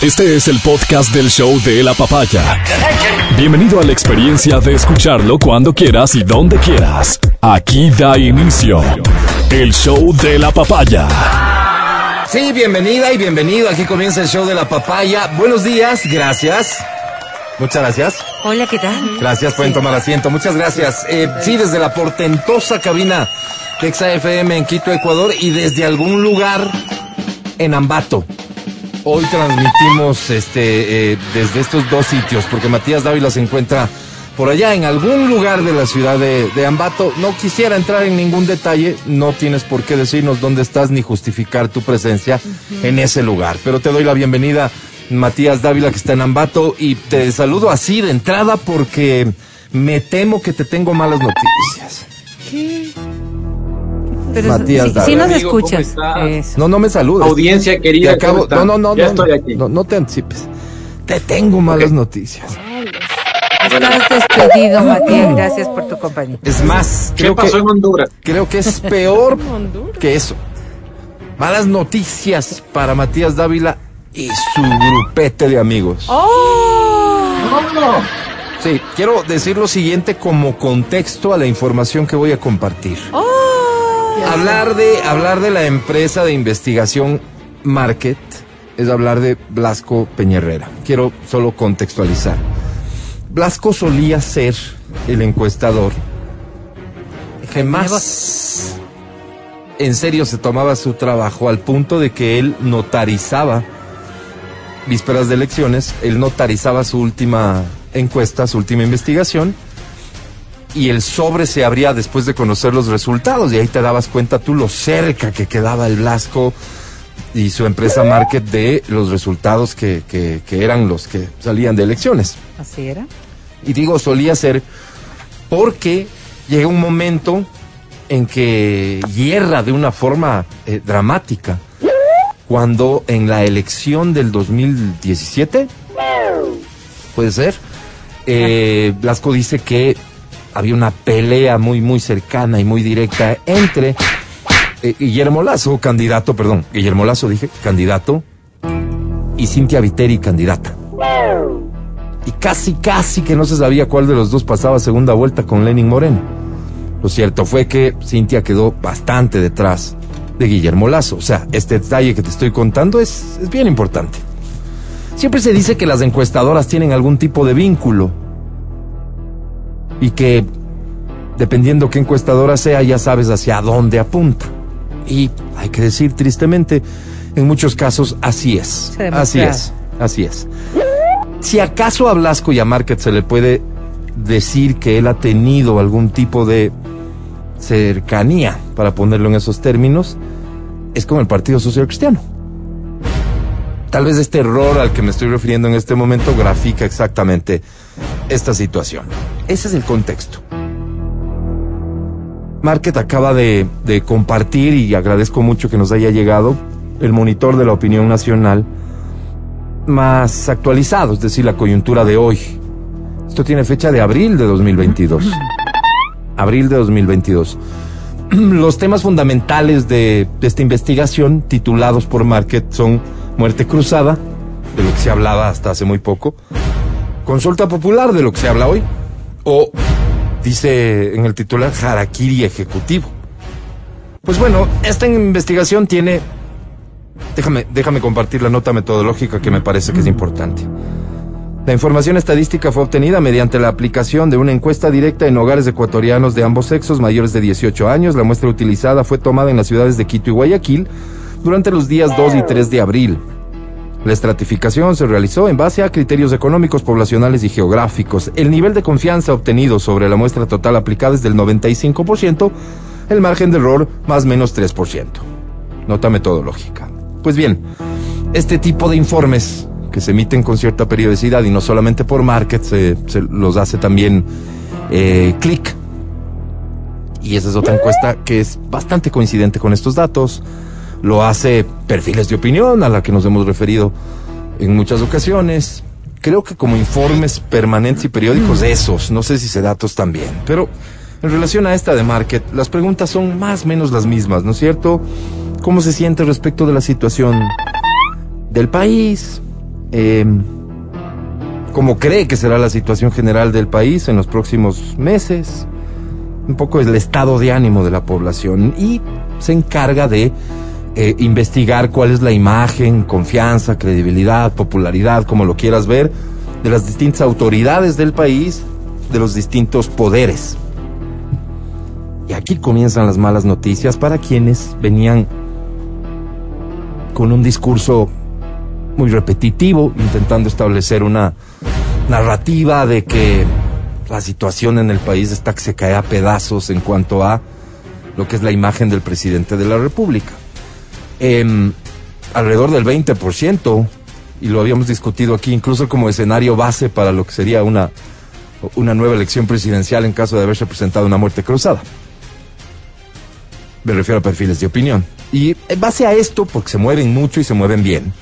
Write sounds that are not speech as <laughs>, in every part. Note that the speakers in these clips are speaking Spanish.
Este es el podcast del show de la papaya. Bienvenido a la experiencia de escucharlo cuando quieras y donde quieras. Aquí da inicio el show de la papaya. Sí, bienvenida y bienvenido. Aquí comienza el show de la papaya. Buenos días, gracias. Muchas gracias. Hola, ¿qué tal? Gracias, pueden tomar asiento. Muchas gracias. Eh, sí, desde la portentosa cabina de FM en Quito, Ecuador, y desde algún lugar en Ambato. Hoy transmitimos este eh, desde estos dos sitios, porque Matías Dávila se encuentra por allá en algún lugar de la ciudad de, de, Ambato. No quisiera entrar en ningún detalle, no tienes por qué decirnos dónde estás ni justificar tu presencia en ese lugar. Pero te doy la bienvenida, Matías Dávila, que está en Ambato, y te saludo así de entrada porque me temo que te tengo malas noticias. ¿Qué? Pero Matías si, si nos escuchas. No, no me saludes. Audiencia querida. Acabo, no, no, no, ya no, estoy aquí. No, no te anticipes. Te tengo malas okay. noticias. Estás despedido, Matías. Gracias por tu compañía. Es más, ¿qué creo pasó que, en Honduras? Creo que es <laughs> peor que eso. Malas noticias para Matías Dávila y su grupete de amigos. ¡Oh! Sí, quiero decir lo siguiente como contexto a la información que voy a compartir. ¡Oh! Hablar de, hablar de la empresa de investigación Market es hablar de Blasco Peñerrera. Quiero solo contextualizar. Blasco solía ser el encuestador que más en serio se tomaba su trabajo al punto de que él notarizaba vísperas de elecciones, él notarizaba su última encuesta, su última investigación y el sobre se abría después de conocer los resultados y ahí te dabas cuenta tú lo cerca que quedaba el Blasco y su empresa Market de los resultados que, que, que eran los que salían de elecciones. Así era. Y digo, solía ser porque llega un momento en que hierra de una forma eh, dramática. Cuando en la elección del 2017, puede ser, eh, Blasco dice que había una pelea muy, muy cercana y muy directa entre eh, Guillermo Lazo, candidato, perdón, Guillermo Lazo dije, candidato, y Cintia Viteri, candidata. Y casi, casi que no se sabía cuál de los dos pasaba segunda vuelta con Lenin Moreno. Lo cierto fue que Cintia quedó bastante detrás de Guillermo Lazo. O sea, este detalle que te estoy contando es, es bien importante. Siempre se dice que las encuestadoras tienen algún tipo de vínculo y que dependiendo qué encuestadora sea, ya sabes hacia dónde apunta. Y hay que decir tristemente, en muchos casos así es. Así es, así es. Si acaso a Blasco y a Market se le puede decir que él ha tenido algún tipo de cercanía, para ponerlo en esos términos, es con el Partido Social Cristiano. Tal vez este error al que me estoy refiriendo en este momento grafica exactamente esta situación. Ese es el contexto. Market acaba de, de, compartir, y agradezco mucho que nos haya llegado, el monitor de la opinión nacional más actualizado, es decir, la coyuntura de hoy. Esto tiene fecha de abril de 2022. <laughs> Abril de 2022. <clears throat> Los temas fundamentales de, de esta investigación, titulados por Market, son muerte cruzada, de lo que se hablaba hasta hace muy poco, consulta popular, de lo que se habla hoy, o dice en el titular Harakiri Ejecutivo. Pues bueno, esta investigación tiene. Déjame, déjame compartir la nota metodológica que me parece que es importante. La información estadística fue obtenida mediante la aplicación de una encuesta directa en hogares ecuatorianos de ambos sexos mayores de 18 años. La muestra utilizada fue tomada en las ciudades de Quito y Guayaquil durante los días 2 y 3 de abril. La estratificación se realizó en base a criterios económicos, poblacionales y geográficos. El nivel de confianza obtenido sobre la muestra total aplicada es del 95%, el margen de error más menos 3%. Nota metodológica. Pues bien, este tipo de informes que se emiten con cierta periodicidad y no solamente por Market, se, se los hace también eh, Click. Y esa es otra encuesta que es bastante coincidente con estos datos lo hace perfiles de opinión a la que nos hemos referido en muchas ocasiones. Creo que como informes permanentes y periódicos esos, no sé si se datos también, pero en relación a esta de Market, las preguntas son más o menos las mismas, ¿no es cierto? ¿Cómo se siente respecto de la situación del país? eh, cómo cree que será la situación general del país en los próximos meses, un poco el estado de ánimo de la población y se encarga de eh, investigar cuál es la imagen, confianza, credibilidad, popularidad, como lo quieras ver, de las distintas autoridades del país, de los distintos poderes. Y aquí comienzan las malas noticias para quienes venían con un discurso muy repetitivo, intentando establecer una narrativa de que la situación en el país está que se cae a pedazos en cuanto a lo que es la imagen del presidente de la República. Eh, alrededor del 20%, y lo habíamos discutido aquí incluso como escenario base para lo que sería una, una nueva elección presidencial en caso de haberse presentado una muerte cruzada. Me refiero a perfiles de opinión. Y en base a esto, porque se mueven mucho y se mueven bien,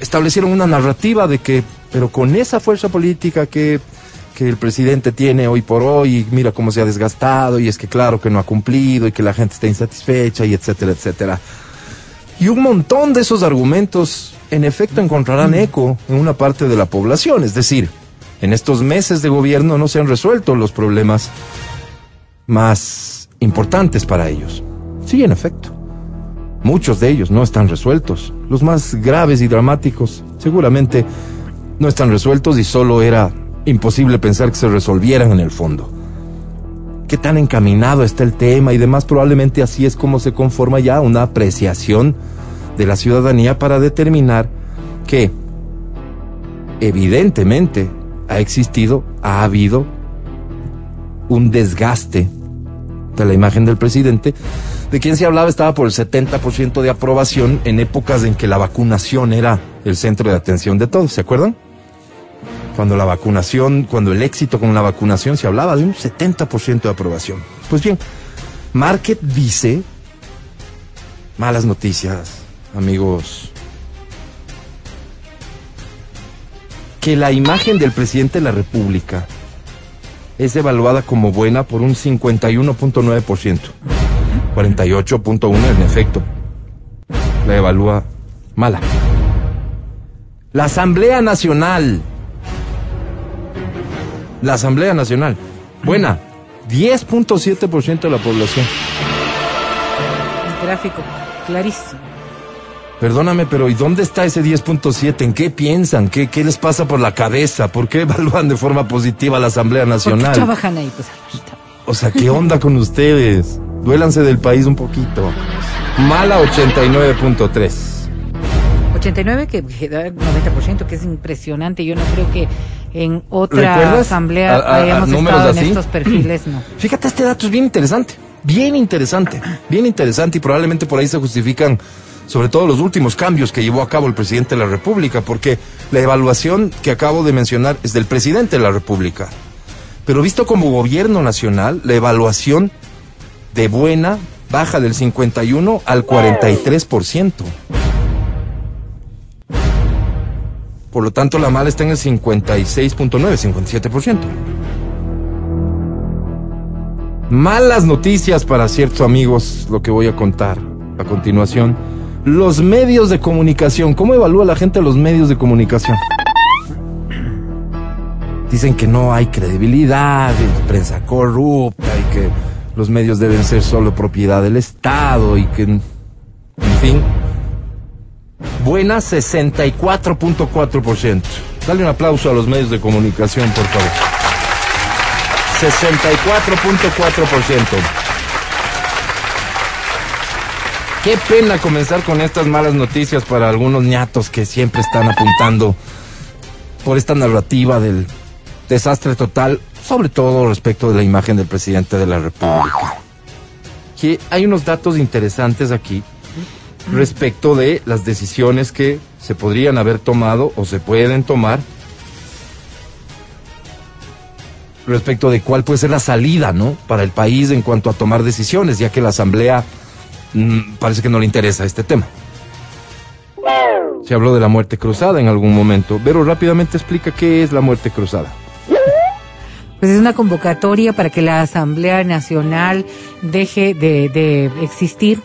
establecieron una narrativa de que, pero con esa fuerza política que, que el presidente tiene hoy por hoy, y mira cómo se ha desgastado, y es que claro que no ha cumplido, y que la gente está insatisfecha, y etcétera, etcétera. Y un montón de esos argumentos, en efecto, encontrarán eco en una parte de la población. Es decir, en estos meses de gobierno no se han resuelto los problemas más importantes para ellos. Sí, en efecto. Muchos de ellos no están resueltos. Los más graves y dramáticos seguramente no están resueltos y solo era imposible pensar que se resolvieran en el fondo. ¿Qué tan encaminado está el tema y demás? Probablemente así es como se conforma ya una apreciación de la ciudadanía para determinar que evidentemente ha existido, ha habido un desgaste de la imagen del presidente, de quien se hablaba estaba por el 70% de aprobación en épocas en que la vacunación era el centro de atención de todos, ¿se acuerdan? Cuando la vacunación, cuando el éxito con la vacunación se hablaba de un 70% de aprobación. Pues bien, Market dice, malas noticias, amigos, que la imagen del presidente de la República es evaluada como buena por un 51.9%. 48.1 en efecto. La evalúa mala. La Asamblea Nacional. La Asamblea Nacional. Buena. 10.7% de la población. El gráfico, clarísimo. Perdóname, pero ¿y dónde está ese 10.7? ¿En qué piensan? ¿Qué, ¿Qué les pasa por la cabeza? ¿Por qué <laughs> evalúan de forma positiva la Asamblea ¿Por qué Nacional? trabajan ahí? Pues. O sea, ¿qué onda con ustedes? Duélanse del país un poquito. Mala 89.3. 89 que, que <laughs> da el 90%, que es impresionante. Yo no creo que en otra ¿Recuerdas? asamblea A- a- a hayamos números estado en así? estos <clears throat> perfiles, no. Fíjate, este dato es bien interesante. Bien interesante. Bien interesante y probablemente por ahí se justifican sobre todo los últimos cambios que llevó a cabo el presidente de la República, porque la evaluación que acabo de mencionar es del presidente de la República. Pero visto como gobierno nacional, la evaluación de buena baja del 51 al 43%. Por lo tanto, la mala está en el 56.9, 57%. Malas noticias para ciertos amigos, lo que voy a contar a continuación. Los medios de comunicación, ¿cómo evalúa la gente los medios de comunicación? Dicen que no hay credibilidad, prensa corrupta y que los medios deben ser solo propiedad del Estado y que, en fin. Buena 64.4%. Dale un aplauso a los medios de comunicación, por favor. 64.4%. Qué pena comenzar con estas malas noticias para algunos ñatos que siempre están apuntando por esta narrativa del desastre total, sobre todo respecto de la imagen del presidente de la República. Que hay unos datos interesantes aquí respecto de las decisiones que se podrían haber tomado o se pueden tomar respecto de cuál puede ser la salida, ¿no? Para el país en cuanto a tomar decisiones, ya que la Asamblea mm, parece que no le interesa este tema. Se habló de la muerte cruzada en algún momento. Pero rápidamente explica qué es la muerte cruzada. Pues es una convocatoria para que la Asamblea Nacional deje de, de existir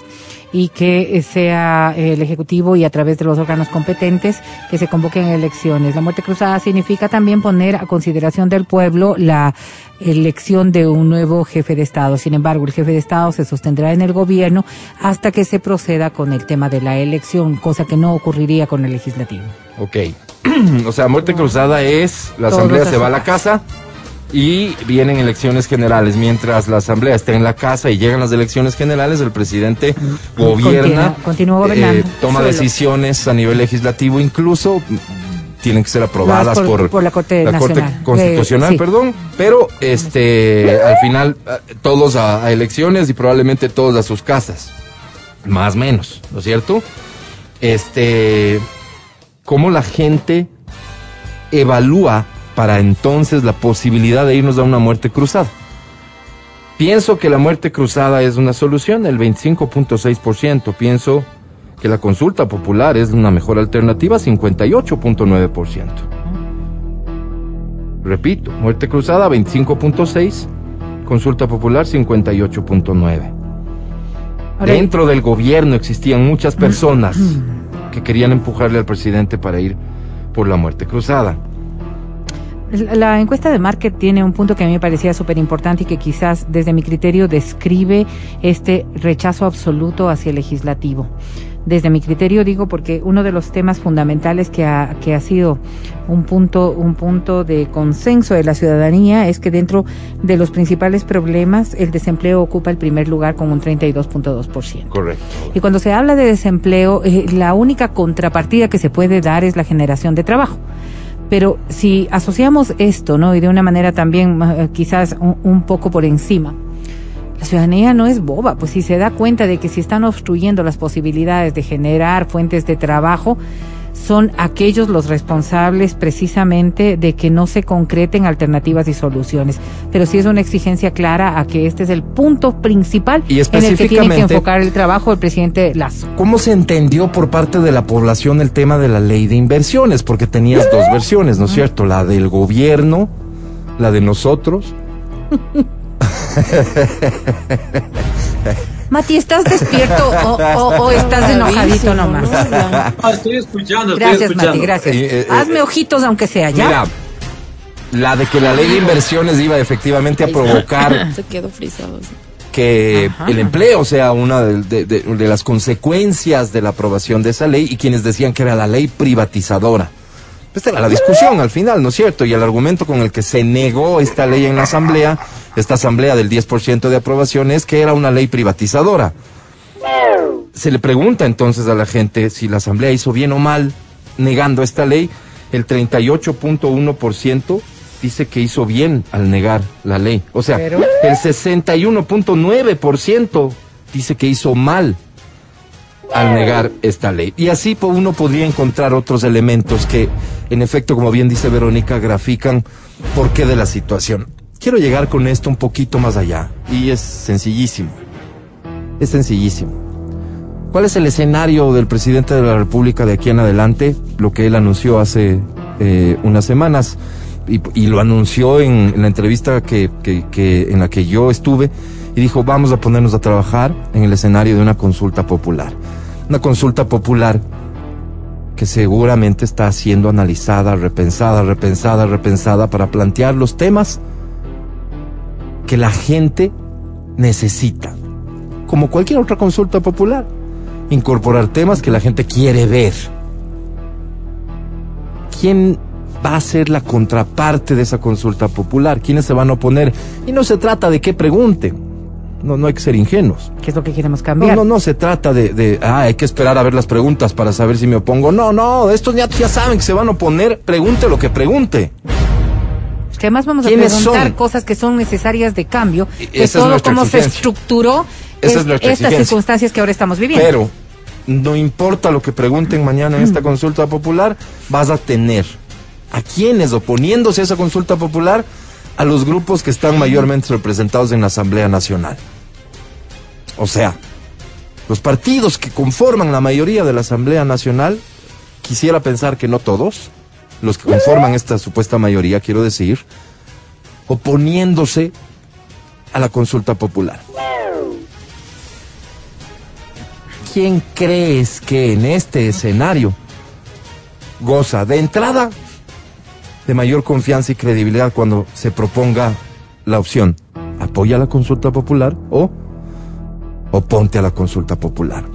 y que sea el Ejecutivo y a través de los órganos competentes que se convoquen elecciones. La muerte cruzada significa también poner a consideración del pueblo la elección de un nuevo jefe de Estado. Sin embargo, el jefe de Estado se sostendrá en el gobierno hasta que se proceda con el tema de la elección, cosa que no ocurriría con el legislativo. Ok. <clears throat> o sea, muerte cruzada es la asamblea se va a la casa y vienen elecciones generales. Mientras la asamblea esté en la casa y llegan las elecciones generales, el presidente gobierna, continúa, gobernando, eh, toma decisiones a nivel legislativo, incluso tienen que ser aprobadas por, la Corte, Constitucional, perdón, pero este al final eh, todos a, elecciones y probablemente todos a sus casas, más o menos, ¿no es cierto? Este, cómo la gente evalúa para entonces la posibilidad de irnos a una muerte cruzada. Pienso que la muerte cruzada es una solución, el 25.6%. Pienso que la consulta popular es una mejor alternativa, 58.9%. Repito, muerte cruzada 25.6, consulta popular 58.9. Dentro del gobierno existían muchas <clears throat> personas que querían empujarle al presidente para ir por la muerte cruzada. La encuesta de Market tiene un punto que a mí me parecía súper importante y que quizás desde mi criterio describe este rechazo absoluto hacia el legislativo desde mi criterio digo porque uno de los temas fundamentales que ha, que ha sido un punto, un punto de consenso de la ciudadanía es que dentro de los principales problemas el desempleo ocupa el primer lugar con un 32.2%. Correcto. Y cuando se habla de desempleo, eh, la única contrapartida que se puede dar es la generación de trabajo. Pero si asociamos esto, ¿no? Y de una manera también eh, quizás un poco por encima, la ciudadanía no es boba, pues si se da cuenta de que si están obstruyendo las posibilidades de generar fuentes de trabajo, son aquellos los responsables precisamente de que no se concreten alternativas y soluciones. Pero sí es una exigencia clara a que este es el punto principal y en el que tiene que enfocar el trabajo del presidente Lazo. ¿Cómo se entendió por parte de la población el tema de la ley de inversiones? Porque tenías dos versiones, ¿no es cierto? La del gobierno, la de nosotros. <laughs> Mati, ¿estás despierto o, estás enojadito nomás? Ah, estoy escuchando. Gracias, Mati, gracias. Eh, eh, Hazme ojitos aunque sea, ¿ya? Mira, la de que la ley de inversiones iba efectivamente a provocar... <laughs> Se quedó frisado. Que el empleo sea una de las consecuencias de la aprobación de esa ley y quienes decían que era la ley privatizadora. Esta era la discusión al final, ¿no es cierto? Y el argumento con el que se negó esta ley en la Asamblea, esta Asamblea del 10% de aprobación, es que era una ley privatizadora. Se le pregunta entonces a la gente si la Asamblea hizo bien o mal negando esta ley. El 38.1% dice que hizo bien al negar la ley. O sea, el 61.9% dice que hizo mal al negar esta ley. Y así uno podría encontrar otros elementos que, en efecto, como bien dice Verónica, grafican por qué de la situación. Quiero llegar con esto un poquito más allá, y es sencillísimo. Es sencillísimo. ¿Cuál es el escenario del presidente de la República de aquí en adelante? Lo que él anunció hace eh, unas semanas y, lo anunció en, la entrevista que, que, en la que yo estuve y dijo, vamos a ponernos a trabajar en el escenario de una consulta popular. Una consulta popular que seguramente está siendo analizada, repensada, repensada, repensada para plantear los temas que la gente necesita. Como cualquier otra consulta popular. Incorporar temas que la gente quiere ver. ¿Quién va a ser la contraparte de esa consulta popular? ¿Quiénes se van a oponer? Y no se trata de qué pregunten no, no hay que ser ingenuos. ¿Qué es lo que queremos cambiar? No, no, no se trata de, de ah, hay que esperar a ver las preguntas para saber si me opongo. No, no, estos ya, ya saben que se van a oponer, pregunte lo que pregunte. Que además vamos a preguntar cosas que son necesarias de cambio, que todo cómo se estructuró estas circunstancias que ahora estamos viviendo. Pero no importa lo que pregunten mañana en esta consulta popular, vas a tener a quienes oponiéndose a esa consulta popular a los grupos que están mayormente representados en la Asamblea Nacional. O sea, los partidos que conforman la mayoría de la Asamblea Nacional, quisiera pensar que no todos, los que conforman esta supuesta mayoría, quiero decir, oponiéndose a la consulta popular. quién crees que en este escenario goza de entrada de mayor confianza y credibilidad cuando se proponga la opción apoya la consulta popular o oponte a la consulta popular.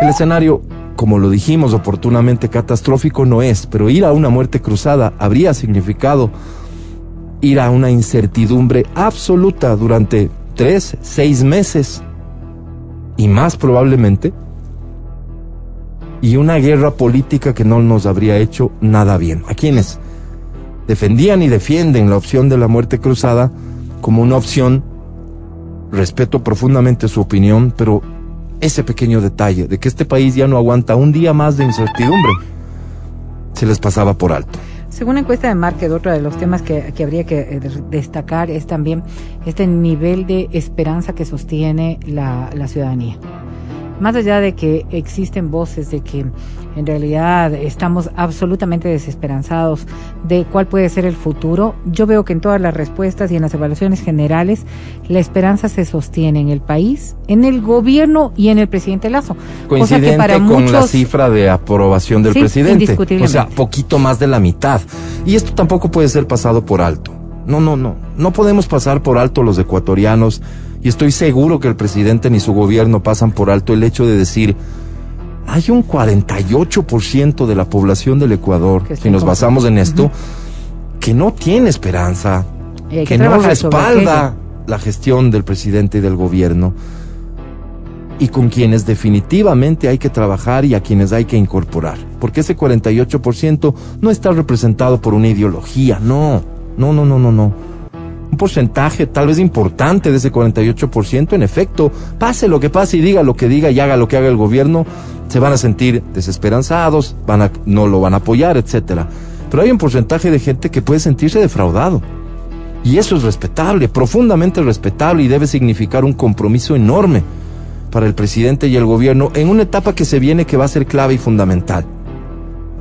El escenario, como lo dijimos oportunamente, catastrófico no es, pero ir a una muerte cruzada habría significado ir a una incertidumbre absoluta durante tres, seis meses y más probablemente, y una guerra política que no nos habría hecho nada bien. A quienes defendían y defienden la opción de la muerte cruzada como una opción, respeto profundamente su opinión, pero ese pequeño detalle de que este país ya no aguanta un día más de incertidumbre, se les pasaba por alto. Según la encuesta de Market, otro de los temas que, que, habría que eh, destacar es también este nivel de esperanza que sostiene la, la ciudadanía más allá de que existen voces de que en realidad estamos absolutamente desesperanzados de cuál puede ser el futuro, yo veo que en todas las respuestas y en las evaluaciones generales la esperanza se sostiene en el país, en el gobierno y en el presidente Lazo. Coincidente con la cifra de aprobación del presidente. O sea, poquito más de la mitad. Y esto tampoco puede ser pasado por alto. No, no, no. No podemos pasar por alto los ecuatorianos y estoy seguro que el presidente ni su gobierno pasan por alto el hecho de decir, hay un 48% de la población del Ecuador, si nos basamos en esto, que no tiene esperanza, que, no respalda la gestión del presidente y del gobierno, y con quienes definitivamente hay que trabajar y a quienes hay que incorporar, porque ese 48% no está representado por una ideología, no, no, no, no, no, no un porcentaje tal vez importante de ese 48%, en efecto, pase lo que pase y diga lo que diga y haga lo que haga el gobierno, se van a sentir desesperanzados, van a, no lo van a apoyar, etcétera. Pero hay un porcentaje de gente que puede sentirse defraudado. Y eso es respetable, profundamente respetable y debe significar un compromiso enorme para el presidente y el gobierno en una etapa que se viene que va a ser clave y fundamental.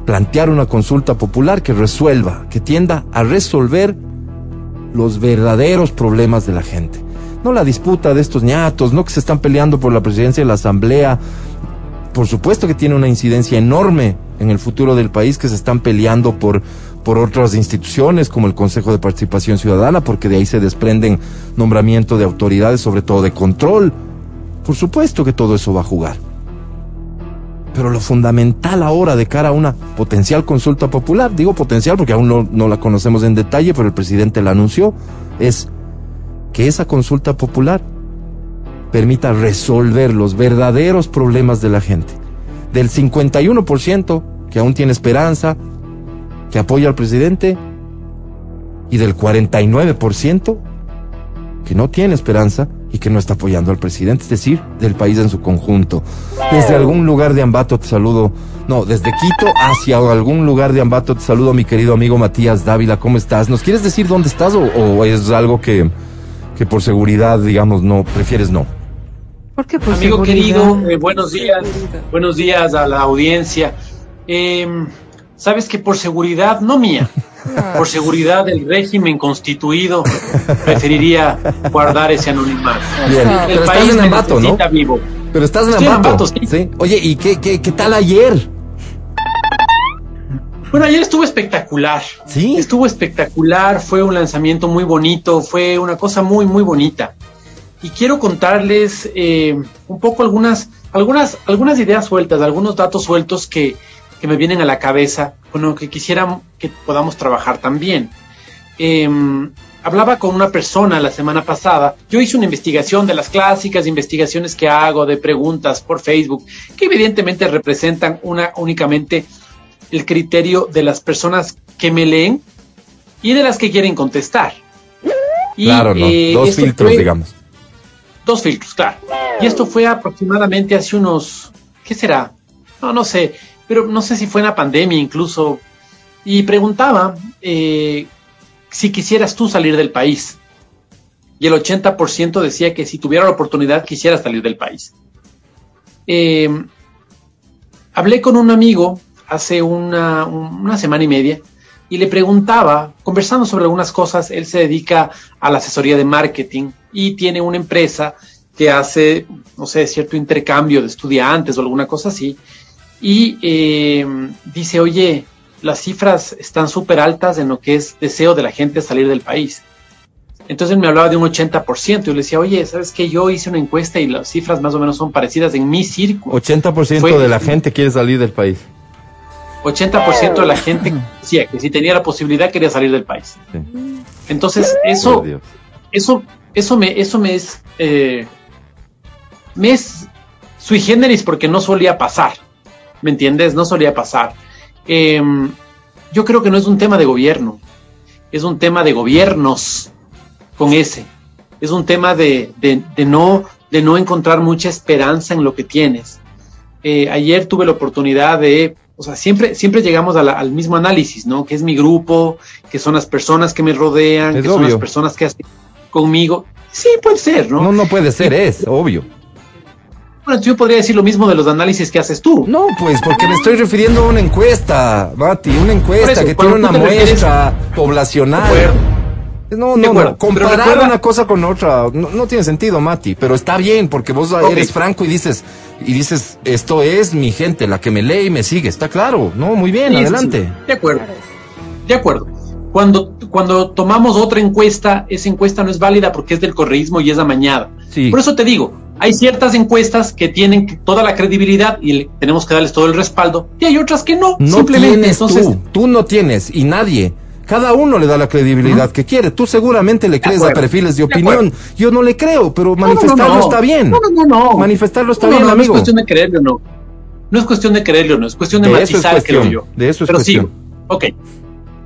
Plantear una consulta popular que resuelva, que tienda a resolver los verdaderos problemas de la gente. No la disputa de estos ñatos, no que se están peleando por la presidencia de la Asamblea. Por supuesto que tiene una incidencia enorme en el futuro del país que se están peleando por, por otras instituciones como el Consejo de Participación Ciudadana, porque de ahí se desprenden nombramientos de autoridades, sobre todo de control. Por supuesto que todo eso va a jugar. Pero lo fundamental ahora de cara a una potencial consulta popular, digo potencial porque aún no, la conocemos en detalle, pero el presidente la anunció, es que esa consulta popular permita resolver los verdaderos problemas de la gente. Del 51% que aún tiene esperanza, que apoya al presidente, y del 49% que no tiene esperanza y que no está apoyando al presidente, es decir, del país en su conjunto. Desde algún lugar de Ambato te saludo, no, desde Quito hacia algún lugar de Ambato te saludo, mi querido amigo Matías Dávila, ¿cómo estás? ¿Nos quieres decir dónde estás o, es algo que, que por seguridad, digamos, no, prefieres no? ¿Por qué por Amigo querido, eh, buenos días, buenos días a la audiencia. Eh, sabes que por seguridad, no mía, por seguridad del régimen constituido, preferiría guardar ese anonimato. Bien, el país estás en Ambato, ¿no? vivo. Pero estás en Ambato. sí. Oye, ¿y qué, qué, qué tal ayer? Bueno, ayer estuvo espectacular. Sí. Estuvo espectacular, fue un lanzamiento muy bonito, fue una cosa muy, muy bonita. Y quiero contarles eh, un poco algunas, algunas, algunas ideas sueltas, algunos datos sueltos que, que me vienen a la cabeza, bueno, que quisiera que podamos trabajar también. Em, hablaba con una persona la semana pasada, yo hice una investigación de las clásicas investigaciones que hago de preguntas por Facebook, que evidentemente representan una únicamente el criterio de las personas que me leen y de las que quieren contestar. claro, ¿no? Eh, dos filtros, digamos. Dos filtros, claro. Y esto fue aproximadamente hace unos, ¿qué será? No, no sé, pero no sé si fue en la pandemia incluso, y preguntaba eh, si quisieras tú salir del país. Y el 80% decía que si tuviera la oportunidad quisiera salir del país. Eh, hablé con un amigo hace una, una semana y media y le preguntaba, conversando sobre algunas cosas, él se dedica a la asesoría de marketing y tiene una empresa que hace, no sé, cierto intercambio de estudiantes o alguna cosa así, y eh, dice, oye, las cifras están súper altas en lo que es deseo de la gente salir del país. Entonces me hablaba de un 80%. Yo le decía, oye, ¿sabes qué? Yo hice una encuesta y las cifras más o menos son parecidas en mi círculo. 80% de la gente quiere salir del país. 80% de la gente <laughs> decía que si tenía la posibilidad quería salir del país. Entonces, eso, eso, eso me, eso me es, eh, me es sui generis porque no solía pasar. ¿Me entiendes? No solía pasar. Em, yo creo que no es un tema de gobierno, es un tema de gobiernos con ese. Es un tema de, no, de no encontrar mucha esperanza en lo que tienes. Eh, ayer tuve la oportunidad de, o sea, siempre, siempre llegamos al mismo análisis, ¿no? Que es mi grupo, que son las personas que me rodean, que son las personas que hacen conmigo. Sí, puede ser, ¿no? No, no puede ser, es obvio. Bueno, yo podría decir lo mismo de los análisis que haces tú. No, pues porque me estoy refiriendo a una encuesta, Mati, una encuesta que tiene una muestra poblacional. No, no, no. Comparar una cosa con otra no, tiene sentido, Mati, pero está bien porque vos eres franco y dices y dices esto es mi gente, la que me lee y me sigue, está claro. No, muy bien, adelante. De acuerdo. De acuerdo. Cuando, cuando tomamos otra encuesta, esa encuesta no es válida porque es del correísmo y es amañada. Sí. Por eso te digo, hay ciertas encuestas que tienen toda la credibilidad y tenemos que darles todo el respaldo, y hay otras que no. No simplemente tienes entonces, tú, tú no tienes y nadie. Cada uno le da la credibilidad que quiere. Tú seguramente le crees a perfiles de opinión. Yo no le creo, pero manifestarlo está bien. No, no, no, Manifestarlo está bien, amigo. No es cuestión de creerlo o no. No es cuestión de creerlo o no. Es cuestión de, matizar, creo yo. De eso es pero cuestión. Ok.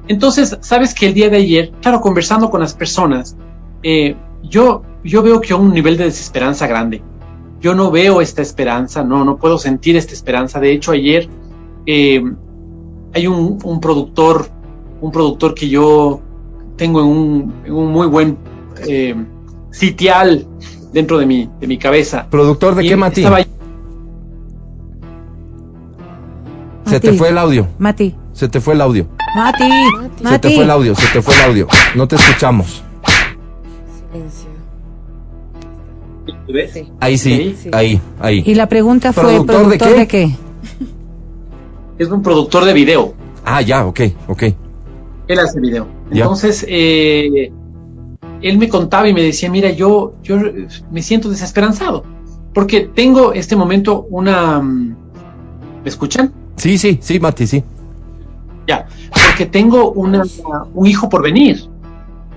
Entonces, sabes que el día de ayer, claro, conversando con las personas, eh, yo, yo veo que hay un nivel de desesperanza grande. Yo no veo esta esperanza, no, no puedo sentir esta esperanza. De hecho, ayer eh, hay un, un, productor, un productor que yo tengo en un, un muy buen eh, sitial dentro de mi, de mi cabeza. ¿Productor de qué, Mati? Se te fue el audio. Mati. Se te fue el audio. Mati. Se te fue el audio, se te fue el audio. No te escuchamos. Ahí sí, ahí, ahí. Y la pregunta fue, ¿productor, de, qué? Es un productor de video. Ah, ya, ok, ok. Él hace video. Entonces, eh, él me contaba y me decía, mira, yo, yo me siento desesperanzado, porque tengo este momento una... Mm, ¿Me escuchan? Sí, sí, sí, Mati, sí. Ya, porque tengo una, un hijo por venir.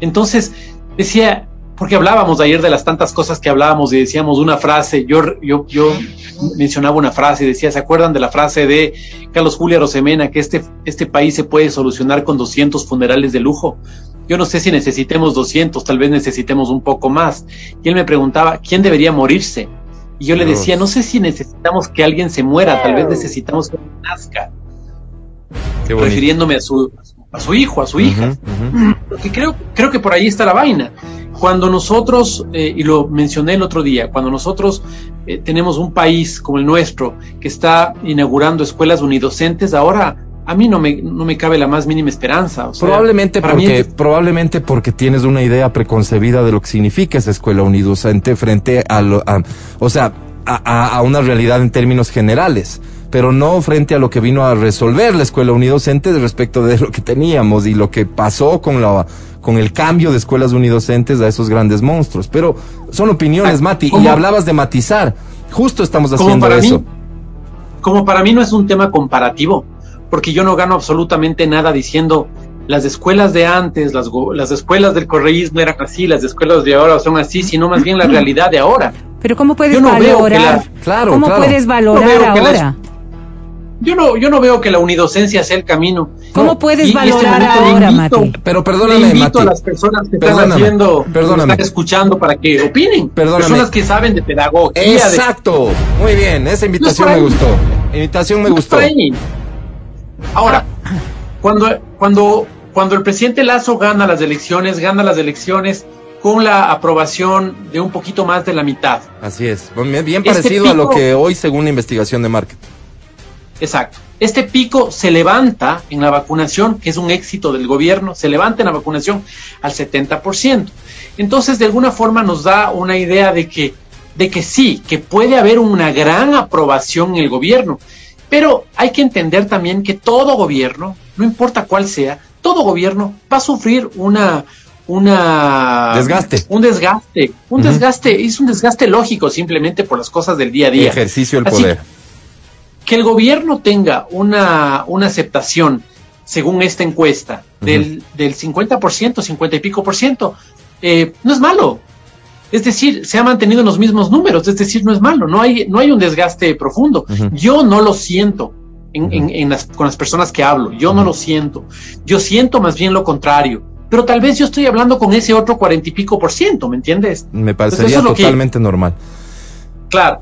Entonces, decía, porque hablábamos ayer de las tantas cosas que hablábamos y decíamos una frase, yo, yo, yo mencionaba una frase y decía, ¿se acuerdan de la frase de Carlos Julia Rosemena, que este, este país se puede solucionar con 200 funerales de lujo? Yo no sé si necesitemos 200, tal vez necesitemos un poco más. Y él me preguntaba, ¿quién debería morirse? Y yo le decía, no sé si necesitamos que alguien se muera, tal vez necesitamos que nazca. Refiriéndome a su, a su hijo, a su hija. Porque creo, creo que por ahí está la vaina. Cuando nosotros, eh, y lo mencioné el otro día, cuando nosotros eh, tenemos un país como el nuestro que está inaugurando escuelas unidocentes, ahora a mí no me, no me cabe la más mínima esperanza. probablemente, porque, probablemente porque tienes una idea preconcebida de lo que significa esa escuela unidocente frente a, lo, o sea, a, a, una realidad en términos generales pero no frente a lo que vino a resolver la escuela unidocente respecto de lo que teníamos y lo que pasó con la con el cambio de escuelas unidocentes a esos grandes monstruos. Pero son opiniones, ah, Mati, y hablabas de matizar. Justo estamos haciendo eso. como para mí no es un tema comparativo, porque yo no gano absolutamente nada diciendo las escuelas de antes, las, las escuelas del correísmo eran así, las escuelas de ahora son así, sino más bien la <clears throat> realidad de ahora. Pero ¿cómo puedes valorar? claro, ¿Cómo puedes valorar ahora? Yo no, yo no veo que la unidocencia sea el camino. ¿Cómo puedes este valorar ahora, Mati? Pero perdóname, invito a las personas que están haciendo, perdóname. están escuchando para que opinen. Perdóname. Personas que saben de pedagogía. Exacto. Muy bien, esa invitación me gustó. Invitación me gustó. Ahora, cuando, cuando, cuando el presidente Lazo gana las elecciones, gana las elecciones con la aprobación de un poquito más de la mitad. Así es, bien este parecido a lo que hoy según la investigación de marketing. Exacto. Este pico se levanta en la vacunación, que es un éxito del gobierno, se levanta en la vacunación al 70%. Entonces, de alguna forma nos da una idea de que de que sí, que puede haber una gran aprobación en el gobierno, pero hay que entender también que todo gobierno, no importa cuál sea, todo gobierno va a sufrir una una desgaste. un desgaste, un desgaste, es un desgaste lógico simplemente por las cosas del día a día. ejercicio del poder. Que el gobierno tenga una, una aceptación, según esta encuesta, del, del 50%, 50 y pico por ciento, eh, no es malo. Es decir, se ha mantenido en los mismos números, es decir, no es malo, no hay, no hay un desgaste profundo. Yo no lo siento en, en, las, con las personas que hablo, yo no lo siento. Yo siento más bien lo contrario pero tal vez yo estoy hablando con ese otro cuarenta y pico por ciento, ¿me entiendes? Me parecería totalmente normal. Claro.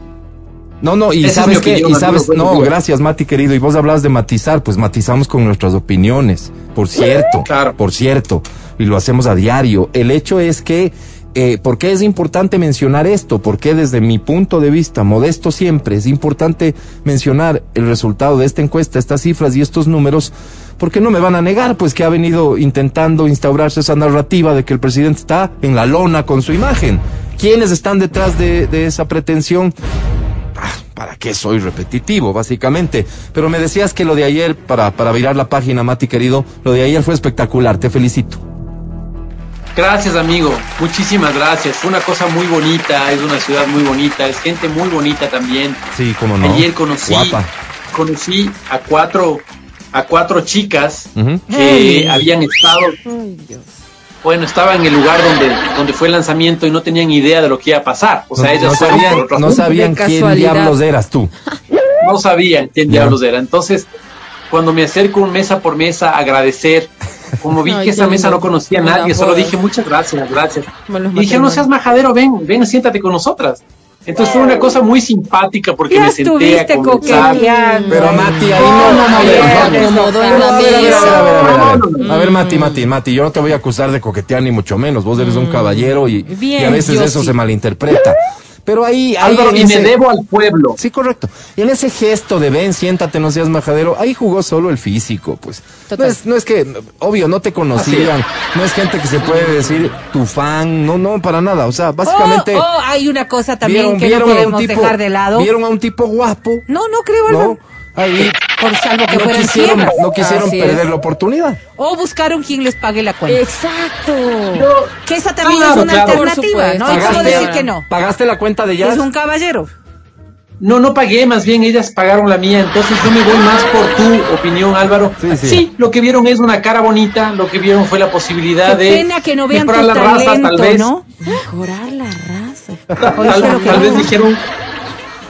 No, no, y sabes qué, y sabes, no, gracias Mati querido, y vos hablas de matizar, pues matizamos con nuestras opiniones, por cierto, claro. por cierto, y lo hacemos a diario. El hecho es que, eh, ¿por qué es importante mencionar esto? Porque desde mi punto de vista, modesto siempre, es importante mencionar el resultado de esta encuesta, estas cifras y estos números, porque no me van a negar, pues que ha venido intentando instaurarse esa narrativa de que el presidente está en la lona con su imagen. ¿Quiénes están detrás de, esa pretensión? ¿Para qué soy repetitivo, básicamente? Pero me decías que lo de ayer, para, para virar la página, Mati querido, lo de ayer fue espectacular, te felicito. Gracias, amigo. Muchísimas gracias. Fue una cosa muy bonita, es una ciudad muy bonita, es gente muy bonita también. Sí, cómo no. Ayer conocí, conocí a cuatro a cuatro chicas que habían estado, bueno, estaban en el lugar donde, donde fue el lanzamiento y no tenían idea de lo que iba a pasar. O sea, ellas no sabían, no sabían quién diablos eras tú. No sabían quién diablos era. Entonces, cuando me acerco mesa por mesa a agradecer, como vi que esa mesa no conocía a nadie, solo dije muchas gracias, gracias. Y dije, no seas majadero, ven, ven, siéntate con nosotras. Entonces fue una cosa muy simpática porque me senté a conversar. Pero Mati, ahí no, no, no, A ver, Mati, Mati, Mati, yo no te voy a acusar de coquetear ni mucho menos. Vos eres un caballero y, a veces eso se malinterpreta. Pero ahí, ahí y me debo al pueblo. Sí, correcto. Y en ese gesto de ven, siéntate, no seas majadero, ahí jugó solo el físico, pues. No es, no es que, obvio, no te conocían, no es gente que se puede decir tu fan, no, no, para nada. O sea, básicamente. Oh, oh hay una cosa también que no podemos dejar de lado. Vieron a un tipo guapo. No, no creo, ¿no? Ahí por salvo que no quisieron, no quisieron perder la oportunidad. O buscaron quien les pague la cuenta. Exacto. que esa también es una alternativa, ¿no? hay como decir que no. ¿Pagaste la cuenta de ellas? Es un caballero. No, no pagué, más bien ellas pagaron la mía, entonces yo me voy más por tu opinión, Álvaro. Sí, sí. lo que vieron es una cara bonita, lo que vieron fue la posibilidad Qué de pena que no vean mejorar la raza, tal vez. ¿no? <laughs> Mejorar la raza. tal vez dijeron,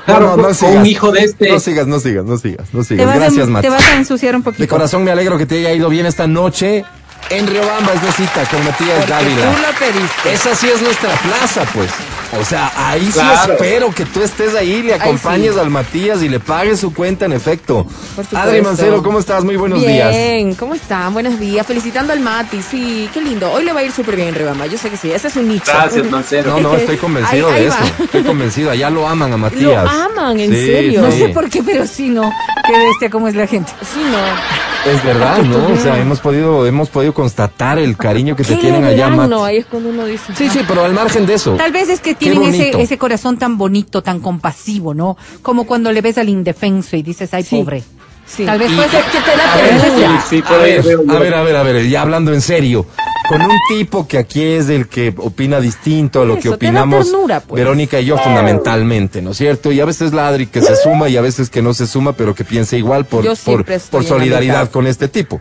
Claro, no, no, un hijo de este. No sigas, no sigas, no sigas, no sigas. Gracias, Mati. Te vas a ensuciar un poquito. De corazón me alegro que te haya ido bien esta noche. En Riobamba es de cita con Matías Dávila. Tú la pediste. Esa sí es nuestra plaza, pues. O sea, ahí sí espero que tú estés ahí, le acompañes al Matías y le pagues su cuenta en efecto. Adri Mancero, ¿cómo estás? Muy buenos días. Bien, ¿cómo están? Buenos días. Felicitando al Mati. Sí, qué lindo. Hoy le va a ir súper bien en Riobamba. Yo sé que sí. Ese es un nicho. Gracias, Mancero. No, no, estoy convencido de eso. Estoy convencido. Allá lo aman a Matías. Lo aman, en serio. No sé por qué, pero sí, no. Qué bestia cómo es la gente. Sí, no. Es verdad, ¿no? O sea, hemos podido, hemos podido constatar el cariño que se tienen allá. No, ahí es cuando uno dice. Sí, sí, pero al margen de eso. Tal vez es que tienen ese, ese corazón tan bonito, tan compasivo, ¿no? Como cuando le ves al indefenso y dices, ay, pobre. Sí. Tal vez puede ser que te la sí, a, ver, a ver, a ver, a ver, ya hablando en serio con un tipo que aquí es el que opina distinto a lo que opinamos pues. Verónica y yo fundamentalmente, ¿no es cierto? Y a veces ladri que se suma y a veces que no se suma, pero que piensa igual por, por, por solidaridad con este tipo.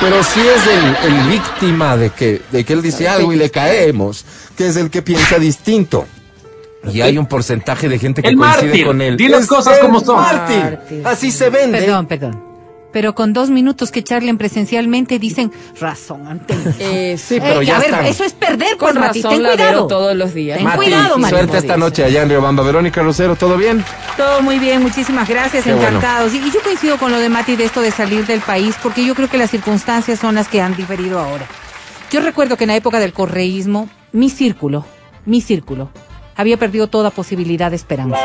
Pero si es el, víctima de que, de que él dice algo y le caemos, que es el que piensa distinto. Y hay un porcentaje de gente que coincide con él. Dile las cosas como son. Así se vende. Perdón, perdón pero con dos minutos que charlen presencialmente dicen razón ante eh, sí, pero ya a ver, eso es perder con, razón Ten cuidado todos los días. Ten cuidado, Mati. Suerte esta noche allá en Riobamba. Verónica Rosero, ¿todo bien? Todo muy bien, muchísimas gracias, encantados. Y, yo coincido con lo de Mati de esto de salir del país, porque yo creo que las circunstancias son las que han diferido ahora. Yo recuerdo que en la época del correísmo, mi círculo, mi círculo, había perdido toda posibilidad de esperanza.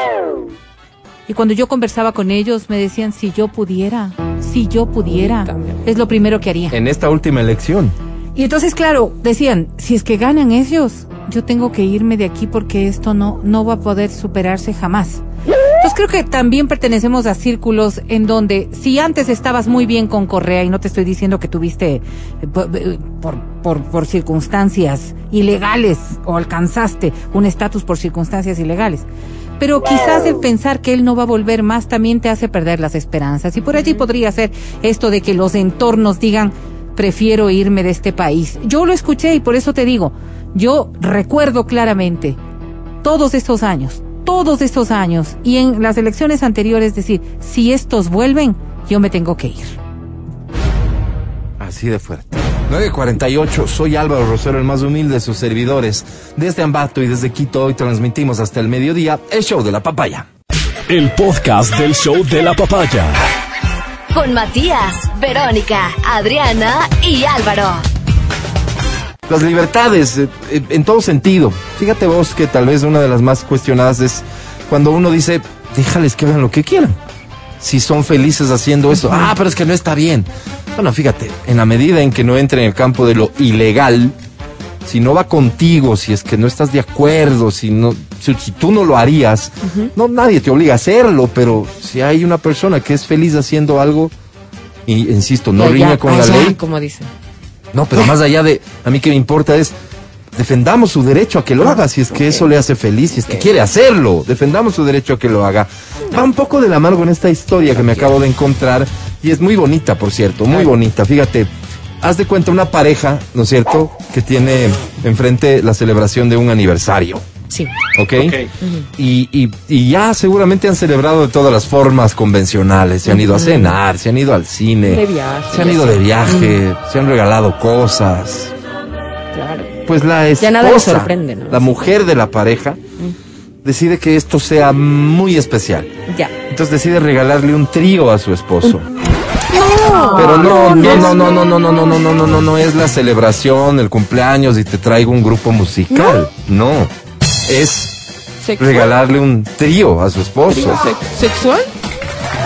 Y cuando yo conversaba con ellos me decían, si yo pudiera, si yo pudiera, es lo primero que haría. En esta última elección. Y entonces, claro, decían, si es que ganan ellos, yo tengo que irme de aquí porque esto no, no va a poder superarse jamás. Entonces creo que también pertenecemos a círculos en donde si antes estabas muy bien con Correa, y no te estoy diciendo que tuviste eh, eh, por, por, por circunstancias ilegales o alcanzaste un estatus por circunstancias ilegales, pero quizás el pensar que él no va a volver más también te hace perder las esperanzas. Y por allí podría ser esto de que los entornos digan, prefiero irme de este país. Yo lo escuché y por eso te digo, yo recuerdo claramente todos estos años, todos estos años y en las elecciones anteriores decir, si estos vuelven, yo me tengo que ir. Así de fuerte. 948, soy Álvaro Rosero, el más humilde de sus servidores. Desde Ambato y desde Quito hoy transmitimos hasta el mediodía el show de la papaya. El podcast del show de la papaya con Matías, Verónica, Adriana y Álvaro. Las libertades, eh, eh, en todo sentido. Fíjate vos que tal vez una de las más cuestionadas es cuando uno dice, déjales que hagan lo que quieran. Si son felices haciendo eso, ah, pero es que no está bien. Bueno, fíjate, en la medida en que no entre en el campo de lo ilegal, si no va contigo, si es que no estás de acuerdo, si no, si, tú no lo harías, no nadie te obliga a hacerlo, pero si hay una persona que es feliz haciendo algo, y insisto, no riña con la ley. Como dicen. No, pero más allá de, a mí que me importa es, defendamos su derecho a que lo haga, si es que eso le hace feliz, si es que quiere hacerlo, defendamos su derecho a que lo haga. Va un poco de la mano con esta historia que me acabo de encontrar, y es muy bonita, por cierto, muy bonita, fíjate haz de cuenta una pareja, ¿no es cierto?, que tiene enfrente la celebración de un aniversario. Sí. ¿Ok? y, y, ya seguramente han celebrado de todas las formas convencionales. Se han ido a cenar, se han ido al cine. De viaje. Se han ido de viaje, se han regalado cosas. Claro. Pues la esposa, ya nada sorprende, ¿no? la mujer de la pareja, decide que esto sea muy especial. Ya. Entonces decide regalarle un trío a su esposo. Pero no, no, no, no, no, no, no, no, no, no, no, no, no es la celebración, el cumpleaños y te traigo un grupo musical. No. Es regalarle un trío a su esposo. ¿Sexual?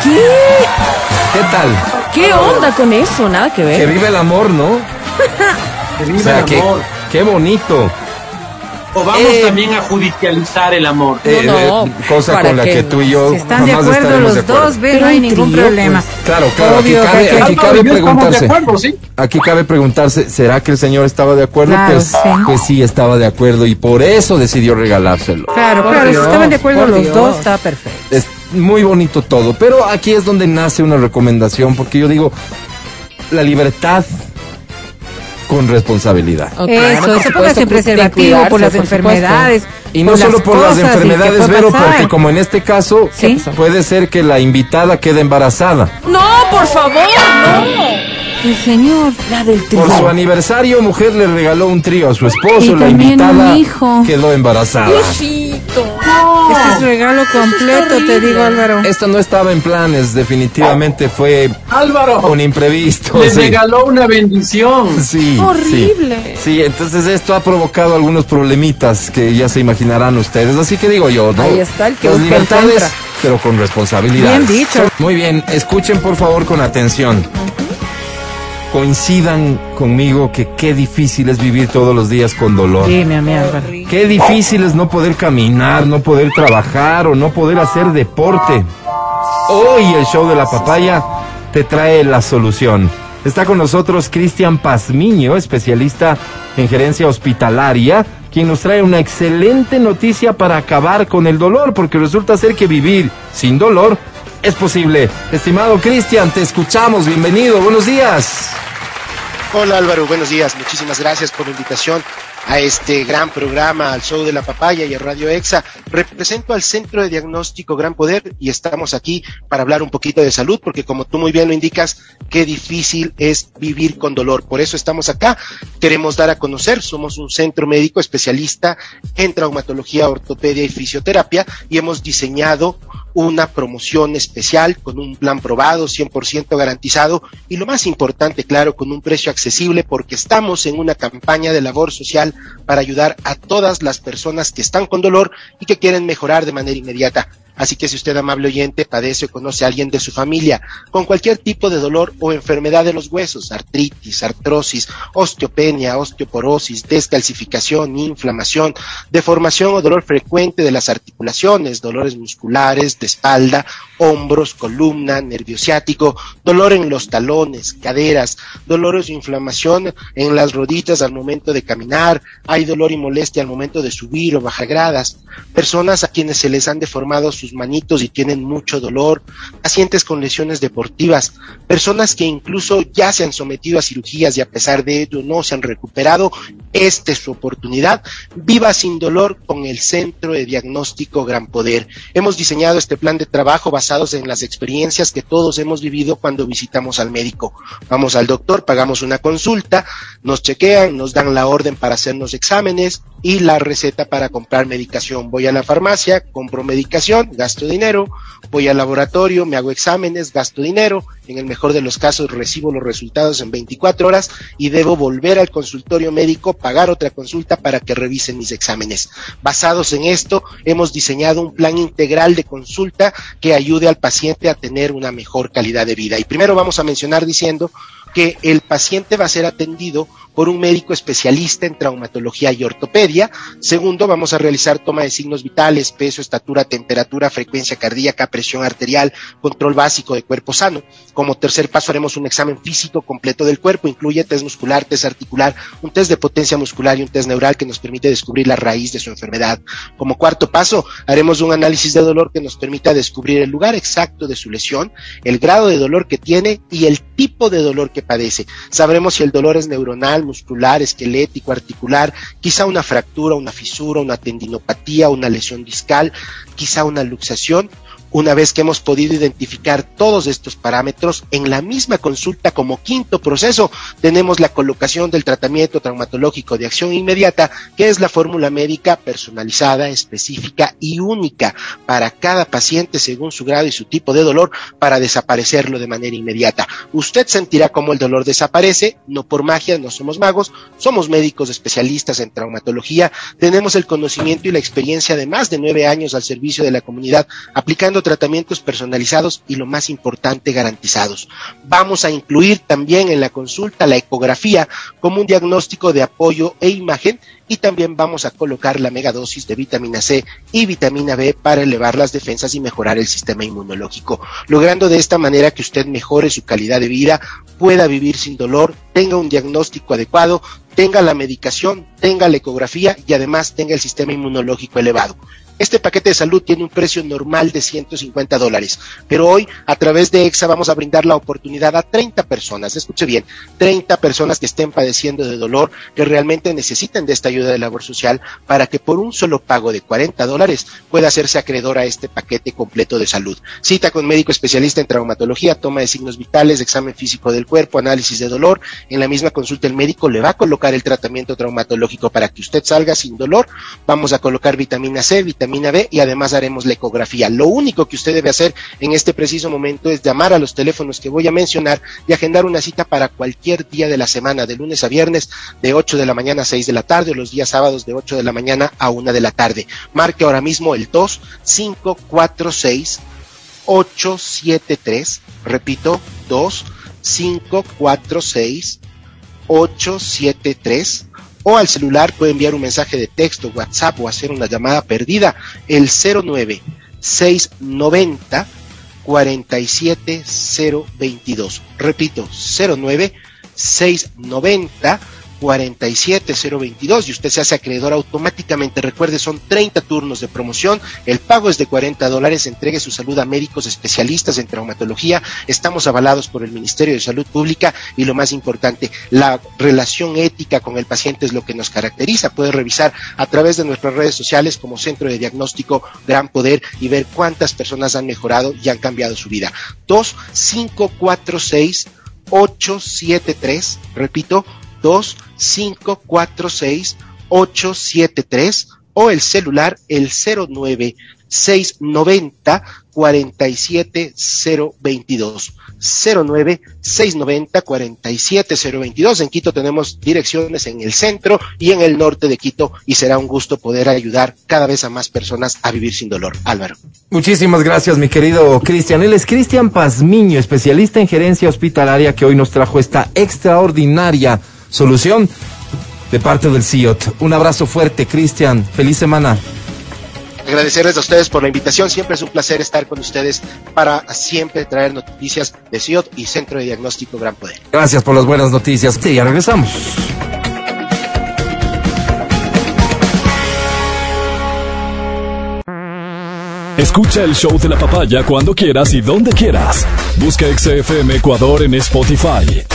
¿Qué? ¿Qué tal? ¿Qué onda con eso? Nada que ver. Que vive el amor, ¿no? que vive el amor. Qué bonito. O vamos eh, también a judicializar el amor. Eh, no, eh, cosa con la que tú y yo si están de acuerdo los dos, ve, no hay ningún problema. Claro, claro, aquí cabe, aquí cabe preguntarse. Aquí cabe preguntarse, ¿será que el señor estaba de acuerdo? pues, sí. pues sí estaba de acuerdo y por eso decidió regalárselo. Claro, claro, si estaban de acuerdo los dos, está perfecto. Es muy bonito todo, pero aquí es donde nace una recomendación, porque yo digo, la libertad con responsabilidad. eso, eso póngase preservativo por las enfermedades. Y no solo por las enfermedades, Vero, porque como en este caso, puede ser que la invitada quede embarazada. No, por favor, no. El señor, la del trío. Por su aniversario, mujer le regaló un trío a su esposo, la invitada quedó embarazada. Este es regalo completo, te digo, Álvaro. Esto no estaba en planes, definitivamente fue Álvaro, un imprevisto. Le regaló una bendición. Sí. Horrible. Sí. entonces esto ha provocado algunos problemitas que ya se imaginarán ustedes. Así que digo yo, ¿no? Ahí está el que Las libertades, pero con responsabilidad. Bien dicho. Muy bien, escuchen por favor con atención coincidan conmigo que qué difícil es vivir todos los días con dolor. Sí, mi amiga. Qué difícil es no poder caminar, no poder trabajar o no poder hacer deporte. Hoy el show de la papaya te trae la solución. Está con nosotros Cristian Pazmiño, especialista en gerencia hospitalaria, quien nos trae una excelente noticia para acabar con el dolor, porque resulta ser que vivir sin dolor es posible. Estimado Cristian, te escuchamos. Bienvenido. Buenos días. Hola Álvaro, buenos días. Muchísimas gracias por la invitación a este gran programa, al show de la papaya y a Radio EXA. Represento al Centro de Diagnóstico Gran Poder y estamos aquí para hablar un poquito de salud, porque como tú muy bien lo indicas, qué difícil es vivir con dolor. Por eso estamos acá. Queremos dar a conocer, somos un centro médico especialista en traumatología, ortopedia y fisioterapia y hemos diseñado una promoción especial con un plan probado, 100% garantizado y lo más importante, claro, con un precio accesible porque estamos en una campaña de labor social para ayudar a todas las personas que están con dolor y que quieren mejorar de manera inmediata. Así que si usted, amable oyente, padece o conoce a alguien de su familia con cualquier tipo de dolor o enfermedad de los huesos, artritis, artrosis, osteopenia, osteoporosis, descalcificación, inflamación, deformación o dolor frecuente de las articulaciones, dolores musculares, de espalda, hombros, columna, nervio ciático, dolor en los talones, caderas, dolores de inflamación en las rodillas al momento de caminar, hay dolor y molestia al momento de subir o bajar gradas, personas a quienes se les han deformado sus manitos y tienen mucho dolor, pacientes con lesiones deportivas, personas que incluso ya se han sometido a cirugías y a pesar de ello no se han recuperado, esta es su oportunidad. Viva sin dolor con el Centro de Diagnóstico Gran Poder. Hemos diseñado este plan de trabajo basados en las experiencias que todos hemos vivido cuando visitamos al médico. Vamos al doctor, pagamos una consulta, nos chequean, nos dan la orden para hacernos exámenes y la receta para comprar medicación. Voy a la farmacia, compro medicación, gasto dinero, voy al laboratorio, me hago exámenes, gasto dinero, en el mejor de los casos recibo los resultados en 24 horas y debo volver al consultorio médico, pagar otra consulta para que revisen mis exámenes. Basados en esto, hemos diseñado un plan integral de consulta que ayude al paciente a tener una mejor calidad de vida. Y primero vamos a mencionar diciendo que el paciente va a ser atendido por un médico especialista en traumatología y ortopedia. Segundo, vamos a realizar toma de signos vitales, peso, estatura, temperatura, frecuencia cardíaca, presión arterial, control básico de cuerpo sano. Como tercer paso haremos un examen físico completo del cuerpo, incluye test muscular, test articular, un test de potencia muscular y un test neural que nos permite descubrir la raíz de su enfermedad. Como cuarto paso, haremos un análisis de dolor que nos permita descubrir el lugar exacto de su lesión, el grado de dolor que tiene y el tipo de dolor que padece. Sabremos si el dolor es neuronal, muscular, esquelético, articular, quizá una fractura, una fisura, una tendinopatía, una lesión discal, quizá una luxación una vez que hemos podido identificar todos estos parámetros, en la misma consulta como quinto proceso tenemos la colocación del tratamiento traumatológico de acción inmediata, que es la fórmula médica personalizada, específica y única para cada paciente según su grado y su tipo de dolor para desaparecerlo de manera inmediata. Usted sentirá cómo el dolor desaparece, no por magia, no somos magos, somos médicos especialistas en traumatología, tenemos el conocimiento y la experiencia de más de nueve años al servicio de la comunidad aplicando tratamientos personalizados y lo más importante, garantizados. Vamos a incluir también en la consulta la ecografía como un diagnóstico de apoyo e imagen y también vamos a colocar la megadosis de vitamina C y vitamina B para elevar las defensas y mejorar el sistema inmunológico, logrando de esta manera que usted mejore su calidad de vida, pueda vivir sin dolor, tenga un diagnóstico adecuado, tenga la medicación, tenga la ecografía y además tenga el sistema inmunológico elevado. Este paquete de salud tiene un precio normal de 150 dólares, pero hoy a través de EXA vamos a brindar la oportunidad a 30 personas, escuche bien, 30 personas que estén padeciendo de dolor, que realmente necesiten de esta ayuda de labor social para que por un solo pago de 40 dólares pueda hacerse acreedor a este paquete completo de salud. Cita con médico especialista en traumatología, toma de signos vitales, examen físico del cuerpo, análisis de dolor. En la misma consulta el médico le va a colocar el tratamiento traumatológico para que usted salga sin dolor. Vamos a colocar vitamina C, vitamina B y además haremos la ecografía. Lo único que usted debe hacer en este preciso momento es llamar a los teléfonos que voy a mencionar y agendar una cita para cualquier día de la semana, de lunes a viernes, de 8 de la mañana a 6 de la tarde o los días sábados de 8 de la mañana a 1 de la tarde. Marque ahora mismo el 2546 873, repito, 2546 873 o al celular puede enviar un mensaje de texto, WhatsApp o hacer una llamada perdida, el 09 690 47022. Repito, 09 690 47022 y usted se hace acreedor automáticamente. Recuerde, son 30 turnos de promoción. El pago es de 40 dólares. Entregue su salud a médicos especialistas en traumatología. Estamos avalados por el Ministerio de Salud Pública y lo más importante, la relación ética con el paciente es lo que nos caracteriza. Puede revisar a través de nuestras redes sociales como Centro de Diagnóstico Gran Poder y ver cuántas personas han mejorado y han cambiado su vida. 2546 873, repito, 2546 873 o el celular el 09 690 47022. 09 690 47022. En Quito tenemos direcciones en el centro y en el norte de Quito y será un gusto poder ayudar cada vez a más personas a vivir sin dolor. Álvaro. Muchísimas gracias, mi querido Cristian. Él es Cristian Pazmiño, especialista en gerencia hospitalaria que hoy nos trajo esta extraordinaria solución de parte del CIOT. Un abrazo fuerte, Cristian. Feliz semana. Agradecerles a ustedes por la invitación. Siempre es un placer estar con ustedes para siempre traer noticias de CIOT y Centro de Diagnóstico Gran Poder. Gracias por las buenas noticias. Sí, ya regresamos. Escucha el show de la papaya cuando quieras y donde quieras. Busca XFM Ecuador en Spotify.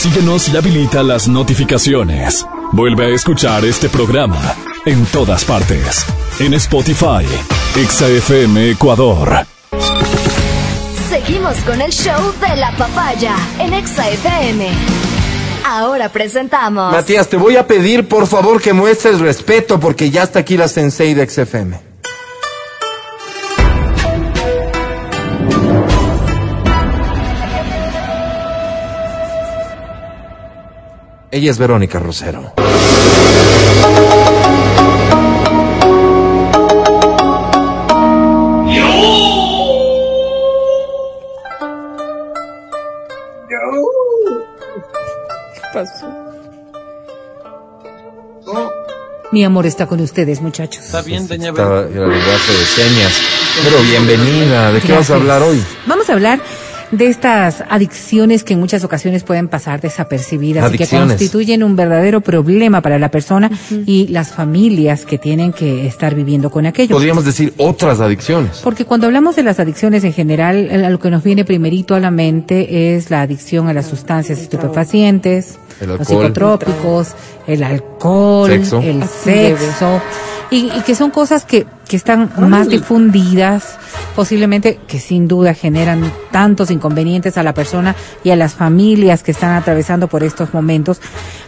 Síguenos y habilita las notificaciones. Vuelve a escuchar este programa en todas partes. En Spotify, XFM Ecuador. Seguimos con el show de la papaya en XFM. Ahora presentamos. Matías, te voy a pedir por favor que muestres respeto porque ya está aquí la sensei de XFM. Ella es Verónica Rosero. Mi amor está con ustedes, muchachos. Está bien, doña lenguaje de señas. Pero bienvenida. ¿De qué vas a Gracias. hablar hoy? Vamos a hablar de estas adicciones que en muchas ocasiones pueden pasar desapercibidas y que constituyen un verdadero problema para la persona y las familias que tienen que estar viviendo con aquello. Podríamos decir otras adicciones. Porque cuando hablamos de las adicciones en general, lo que nos viene primerito a la mente es la adicción a las sustancias estupefacientes, El los psicotrópicos, el alcohol, Sexo. el sexo, y, y que son cosas que, que están más difundidas, posiblemente que sin duda generan tantos inconvenientes a la persona y a las familias que están atravesando por estos momentos.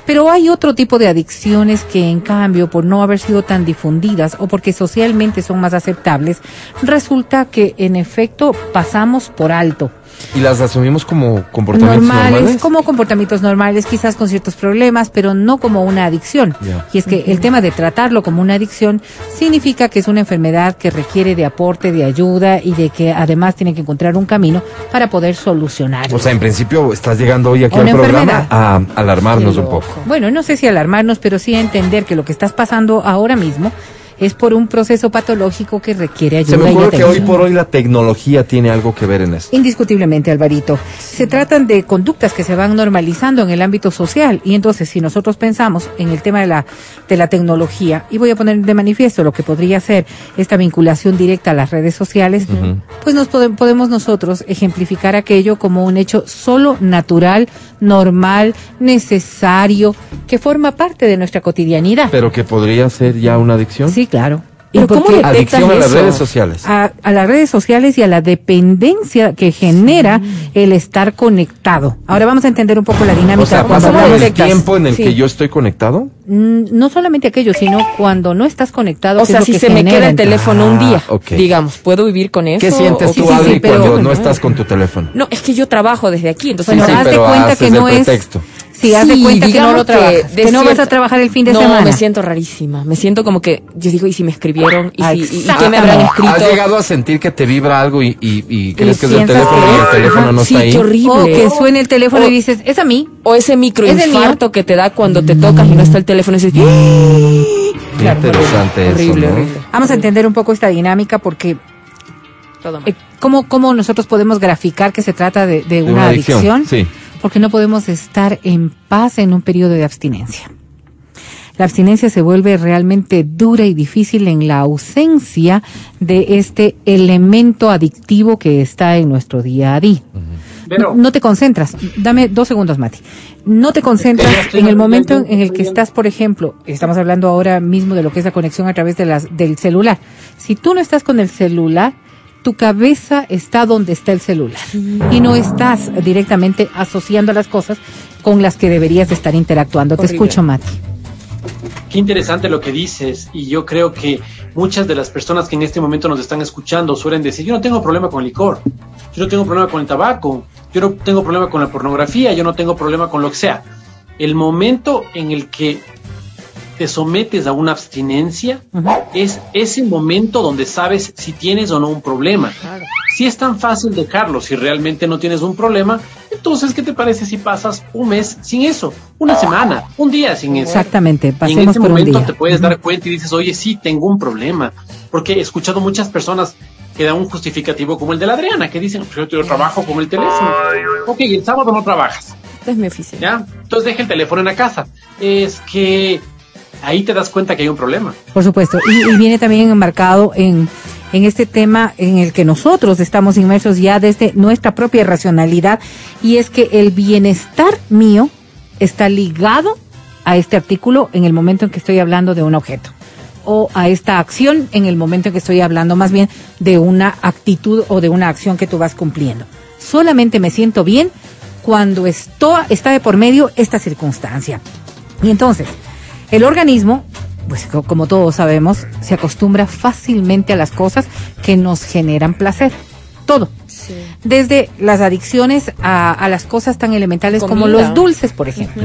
Pero hay otro tipo de adicciones que en cambio, por no haber sido tan difundidas o porque socialmente son más aceptables, resulta que en efecto pasamos por alto. Y las asumimos como comportamientos Normales, normales. como comportamientos normales, quizás con ciertos problemas, pero no como una adicción. Y es que el tema de tratarlo como una adicción significa que es una enfermedad que requiere de aporte, de ayuda y de que además tiene que encontrar un camino para poder solucionarlo. O sea, en principio estás llegando hoy aquí Una al programa a alarmarnos un poco. Bueno, no sé si alarmarnos, pero sí a entender que lo que estás pasando ahora mismo es por un proceso patológico que requiere ayuda. Se me y ocurre que hoy por hoy la tecnología tiene algo que ver en esto. Indiscutiblemente, Alvarito. Se tratan de conductas que se van normalizando en el ámbito social y entonces si nosotros pensamos en el tema de la, de la tecnología, y voy a poner de manifiesto lo que podría ser esta vinculación directa a las redes sociales, pues nos pode- podemos nosotros ejemplificar aquello como un hecho solo natural, normal, necesario, que forma parte de nuestra cotidianidad. Pero que podría ser ya una adicción. Sí, claro. Pero Y ¿cómo Adicción a las eso? redes sociales. a, a las redes sociales y a la dependencia que genera el estar conectado. Ahora vamos a entender un poco la dinámica. O sea, cuando pasa por el de- tiempo en el Sí. que yo estoy conectado. Mm, No solamente aquello, sino cuando no estás conectado. O es sea, si que se me queda el teléfono un día, Ah, digamos, ¿puedo vivir con eso? ¿Qué sientes ¿O tú, sí, sí, Adri, pero- cuando no no. estás con tu teléfono? No, es que yo trabajo desde aquí, entonces Bueno, Sí, haz de cuenta que no es. pretexto. Sí, haz de Sí, cuenta que no lo trabajas. de Que, no vas a trabajar el fin de no, semana. me siento rarísima. Me siento como que yo digo, ¿y si me escribieron? ¿Y, Ah, si, y- y qué me habrán escrito? ¿Has llegado a sentir que te vibra algo y, y, y crees que es el teléfono que- y el teléfono no sí, está ahí? qué horrible. O que suene el teléfono O- y dices, es a mí. O ese ¿Es microinfarto mío? que te da cuando te tocas y no está el teléfono y dices, Qué Claro, interesante eso, horrible, ¿no? horrible. Vamos a entender un poco esta dinámica porque todo mal. eh, ¿cómo, ¿cómo nosotros podemos graficar que se trata de, de De una, adicción? Sí. Porque no podemos estar en paz en un periodo de abstinencia. La abstinencia se vuelve realmente dura y difícil en la ausencia de este elemento adictivo que está en nuestro día a día. Pero, No te concentras. Dame dos segundos, Mati. No te concentras en el momento en el que estás, por ejemplo, estamos hablando ahora mismo de lo que es la conexión a través de las, del celular. Si tú no estás con el celular, tu cabeza está donde está el celular y no estás directamente asociando las cosas con las que deberías estar interactuando. Te escucho, Mati. qué interesante lo que dices y yo creo que muchas de las personas que en este momento nos están escuchando suelen decir, yo no tengo problema con el licor, yo no tengo problema con el tabaco, yo no tengo problema con la pornografía, yo no tengo problema con lo que sea. El momento en el que te sometes a una abstinencia, es ese momento donde sabes si tienes o no un problema. Si es tan fácil dejarlo, si realmente no tienes un problema, entonces, ¿qué te parece si pasas un mes sin eso? Una semana, un día sin eso. Exactamente, y en ese momento te puedes dar cuenta y dices, oye, sí, tengo un problema. Porque he escuchado muchas personas que dan un justificativo como el de la Adriana, que dicen, pues yo trabajo con el teléfono. Ok, el sábado no trabajas. es mi oficina. ¿Ya? Entonces deja el teléfono en la casa. Es que ahí te das cuenta que hay un problema. Por supuesto, y, viene también enmarcado en, en este tema en el que nosotros estamos inmersos ya desde nuestra propia racionalidad, y es que el bienestar mío está ligado a este artículo en el momento en que estoy hablando de un objeto o a esta acción en el momento en que estoy hablando más bien de una actitud o de una acción que tú vas cumpliendo. Solamente me siento bien cuando esto, está de por medio esta circunstancia. Y entonces, el organismo, pues como todos sabemos, se acostumbra fácilmente a las cosas que nos generan placer. Todo. Desde las adicciones a, las cosas tan elementales como los dulces, por ejemplo,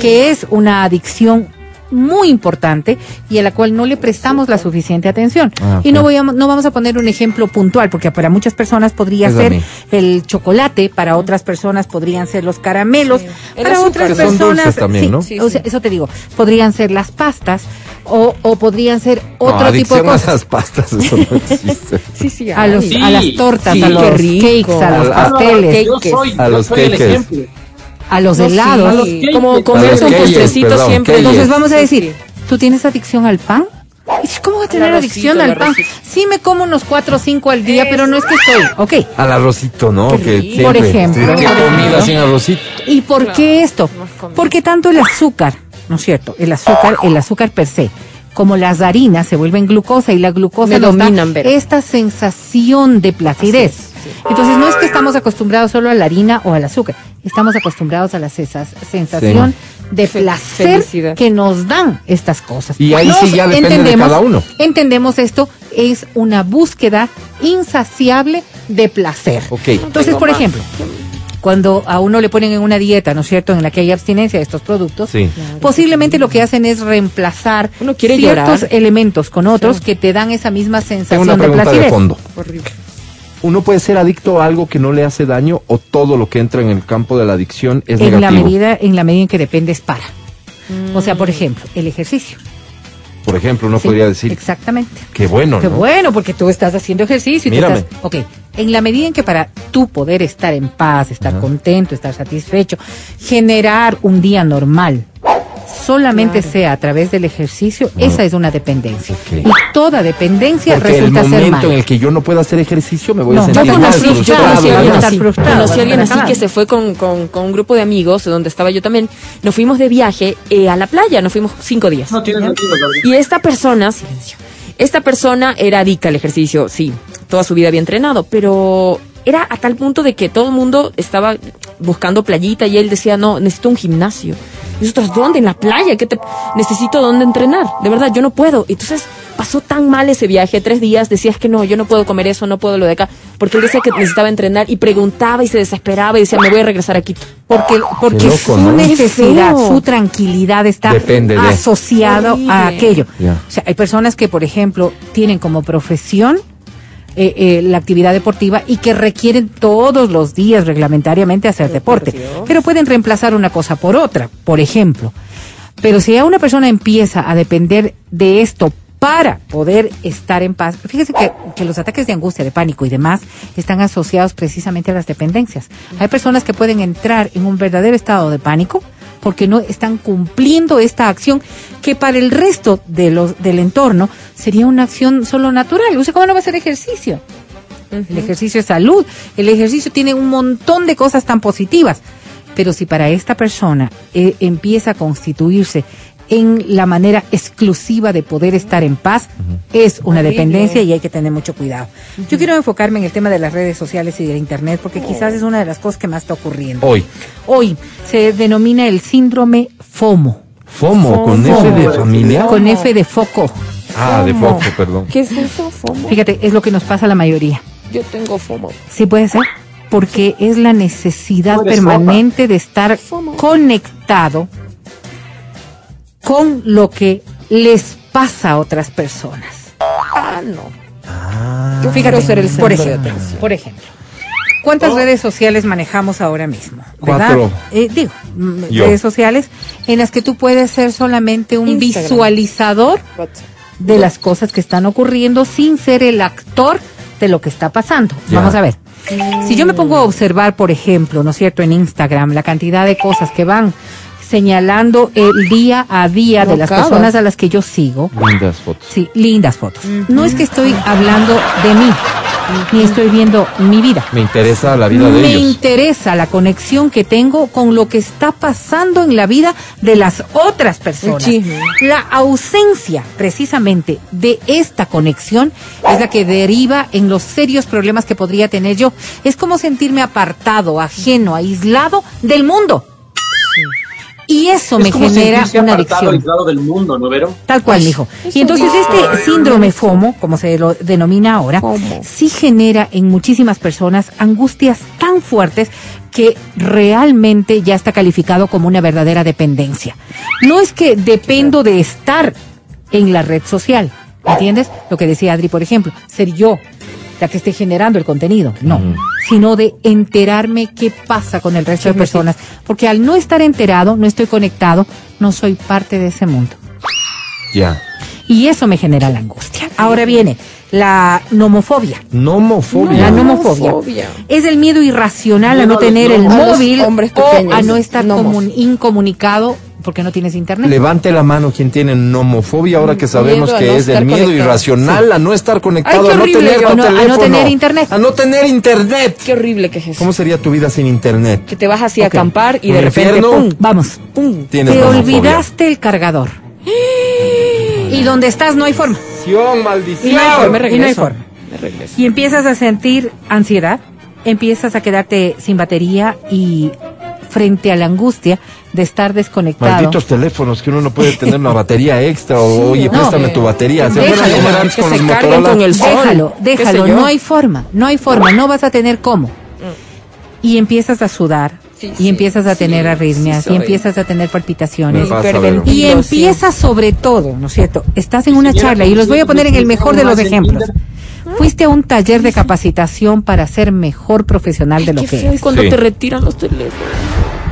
que es una adicción muy importante y a la cual no le prestamos la suficiente atención. Ah, y no, voy a, no vamos a poner un ejemplo puntual, porque para muchas personas podría ser el chocolate, para otras personas podrían ser los caramelos, para otras personas, también, ¿no? eso te digo, podrían ser las pastas o, o podrían ser otro tipo de cosas. a las pastas, eso no existe. <laughs> sí, sí, a, los, a las tortas, a los cakes, a los pasteles. a los cakes a los helados, como comerse un postrecito siempre. Entonces vamos a decir, ¿tú tienes adicción al pan? ¿Cómo va a tener adicción al pan? Sí me como unos cuatro o cinco al día, pero no es que estoy, ok. Al arrocito, ¿no? Que por ejemplo. ¿Qué comida sin arrocito? ¿Y por qué esto? Porque tanto el azúcar, ¿no es cierto? El azúcar, el azúcar per se, como las harinas se vuelven glucosa y la glucosa nos da esta sensación de placidez. Entonces no es que estamos acostumbrados solo a la harina o al azúcar, estamos acostumbrados a la sensación de placer que nos dan estas cosas. Y ahí sí ya depende de cada uno. Entendemos esto, es una búsqueda insaciable de placer. Entonces, por ejemplo, cuando a uno le ponen en una dieta, ¿no es cierto?, en la que hay abstinencia de estos productos, posiblemente lo que hacen es reemplazar ciertos elementos con otros que te dan esa misma sensación de placer. De fondo. Horrible uno puede ser adicto a algo que no le hace daño o todo lo que entra en el campo de la adicción es en negativo. La medida, en la medida en que dependes para. O sea, por ejemplo, el ejercicio. Por ejemplo, uno podría decir. Exactamente. Qué bueno. Qué bueno, porque tú estás haciendo ejercicio. Y Mírame. estás, ok, en la medida en que para tú poder estar en paz, estar contento, estar satisfecho, generar un día normal, solamente sea a través del ejercicio, esa es una dependencia. Y toda dependencia resulta ser el momento en el que yo no puedo hacer ejercicio me voy a sentir mal, frustrado. Yo conocí a alguien así, que se fue con, con, con, un grupo de amigos, donde estaba yo también. Nos fuimos de viaje eh, a la playa, nos fuimos cinco días. No tiene Y esta persona, silencio, esta persona era adicta al ejercicio, sí, toda su vida había entrenado, pero era a tal punto de que todo el mundo estaba buscando playita y él decía, no, necesito un gimnasio. Y nosotros, ¿dónde? En la playa, ¿qué te necesito dónde entrenar? De verdad, yo no puedo. Entonces, pasó tan mal ese viaje, tres días, decías que no, yo no puedo comer eso, no puedo lo de acá, porque él decía que necesitaba entrenar y preguntaba y se desesperaba y decía, me voy a regresar aquí. Porque, porque su necesidad, su tranquilidad está asociado a aquello. O sea, hay personas que, por ejemplo, tienen como profesión eh, eh, la actividad deportiva y que requieren todos los días reglamentariamente hacer deporte. Pero pueden reemplazar una cosa por otra, por ejemplo. Pero si ya una persona empieza a depender de esto para poder estar en paz. Fíjese que, que, los ataques de angustia, de pánico y demás están asociados precisamente a las dependencias. Hay personas que pueden entrar en un verdadero estado de pánico porque no están cumpliendo esta acción que para el resto de los, del entorno sería una acción solo natural. Sea, ¿cómo no va a ser ejercicio? El ejercicio es salud, el ejercicio tiene un montón de cosas tan positivas. Pero si para esta persona eh, empieza a constituirse en la manera exclusiva de poder estar en paz, es una dependencia y hay que tener mucho cuidado. Yo quiero enfocarme en el tema de las redes sociales y del Internet porque quizás es una de las cosas que más está ocurriendo. Hoy. Hoy se denomina el síndrome FOMO. FOMO, con F de familia. Con F de foco. Ah, de foco, perdón. ¿Qué es eso, FOMO? Fíjate, es lo que nos pasa a la mayoría. Yo tengo FOMO. Sí puede ser, porque es la necesidad permanente de estar conectado con lo que les pasa a otras personas. Ah, no. Ah, Yo fíjate, ser el por ejemplo, por ejemplo. ¿Cuántas oh. redes sociales manejamos ahora mismo? Cuatro. Eh, digo, mm, redes sociales en las que tú puedes ser solamente un visualizador de las cosas que están ocurriendo sin ser el actor de lo que está pasando. Vamos a ver. Si yo me pongo a observar, por ejemplo, ¿no es cierto?, en Instagram, la cantidad de cosas que van señalando el día a día de las personas a las que yo sigo. Lindas fotos. Sí, lindas fotos. No es que estoy hablando de mí, ni estoy viendo mi vida. Me interesa la vida de Me ellos. Me interesa la conexión que tengo con lo que está pasando en la vida de las otras personas. La ausencia precisamente de esta conexión es la que deriva en los serios problemas que podría tener yo. Es como sentirme apartado, ajeno, aislado del mundo. Y eso me genera una adicción. del mundo, ¿no, Tal cual, hijo. Y entonces este síndrome FOMO, como se lo denomina ahora, sí genera en muchísimas personas angustias tan fuertes que realmente ya está calificado como una verdadera dependencia. No es que dependo de estar en la red social, ¿entiendes? Lo que decía Adri, por ejemplo, ser yo la que esté generando el contenido, no, sino de enterarme qué pasa con el resto de personas, porque al no estar enterado, no estoy conectado, no soy parte de ese mundo. Ya. Y eso me genera la angustia. Ahora viene la nomofobia. Nomofobia. La nomofobia. Es el miedo irracional a no tener el móvil o a no estar incomunicado porque no tienes internet. Levante la mano quien tiene nomofobia ahora que sabemos que es el miedo irracional a no estar conectado, a no tener no, a no tener internet. A no tener internet. Qué horrible que es eso. ¿Cómo sería tu vida sin internet? Que te vas así a acampar y de repente pum, vamos, pum, te olvidaste el cargador. <gasps> <gasps> y donde estás no hay forma. Maldición, Y no hay forma. Y empiezas a sentir ansiedad, empiezas a quedarte sin batería y frente a la angustia de estar desconectado. Malditos teléfonos que uno no puede tener una batería extra o <laughs> oye, préstame tu batería. Se déjalo, que con se carguen con el sol. Déjalo, déjalo, no hay forma, no hay forma, no vas a tener cómo. Y empiezas a sudar, y empiezas a tener arritmias, y empiezas a tener palpitaciones, y empiezas sobre todo, ¿no es cierto? Estás en una charla, y los voy a poner en el mejor de los ejemplos. Fuiste a un taller de capacitación para ser mejor profesional de lo que eres. cuando te retiran los teléfonos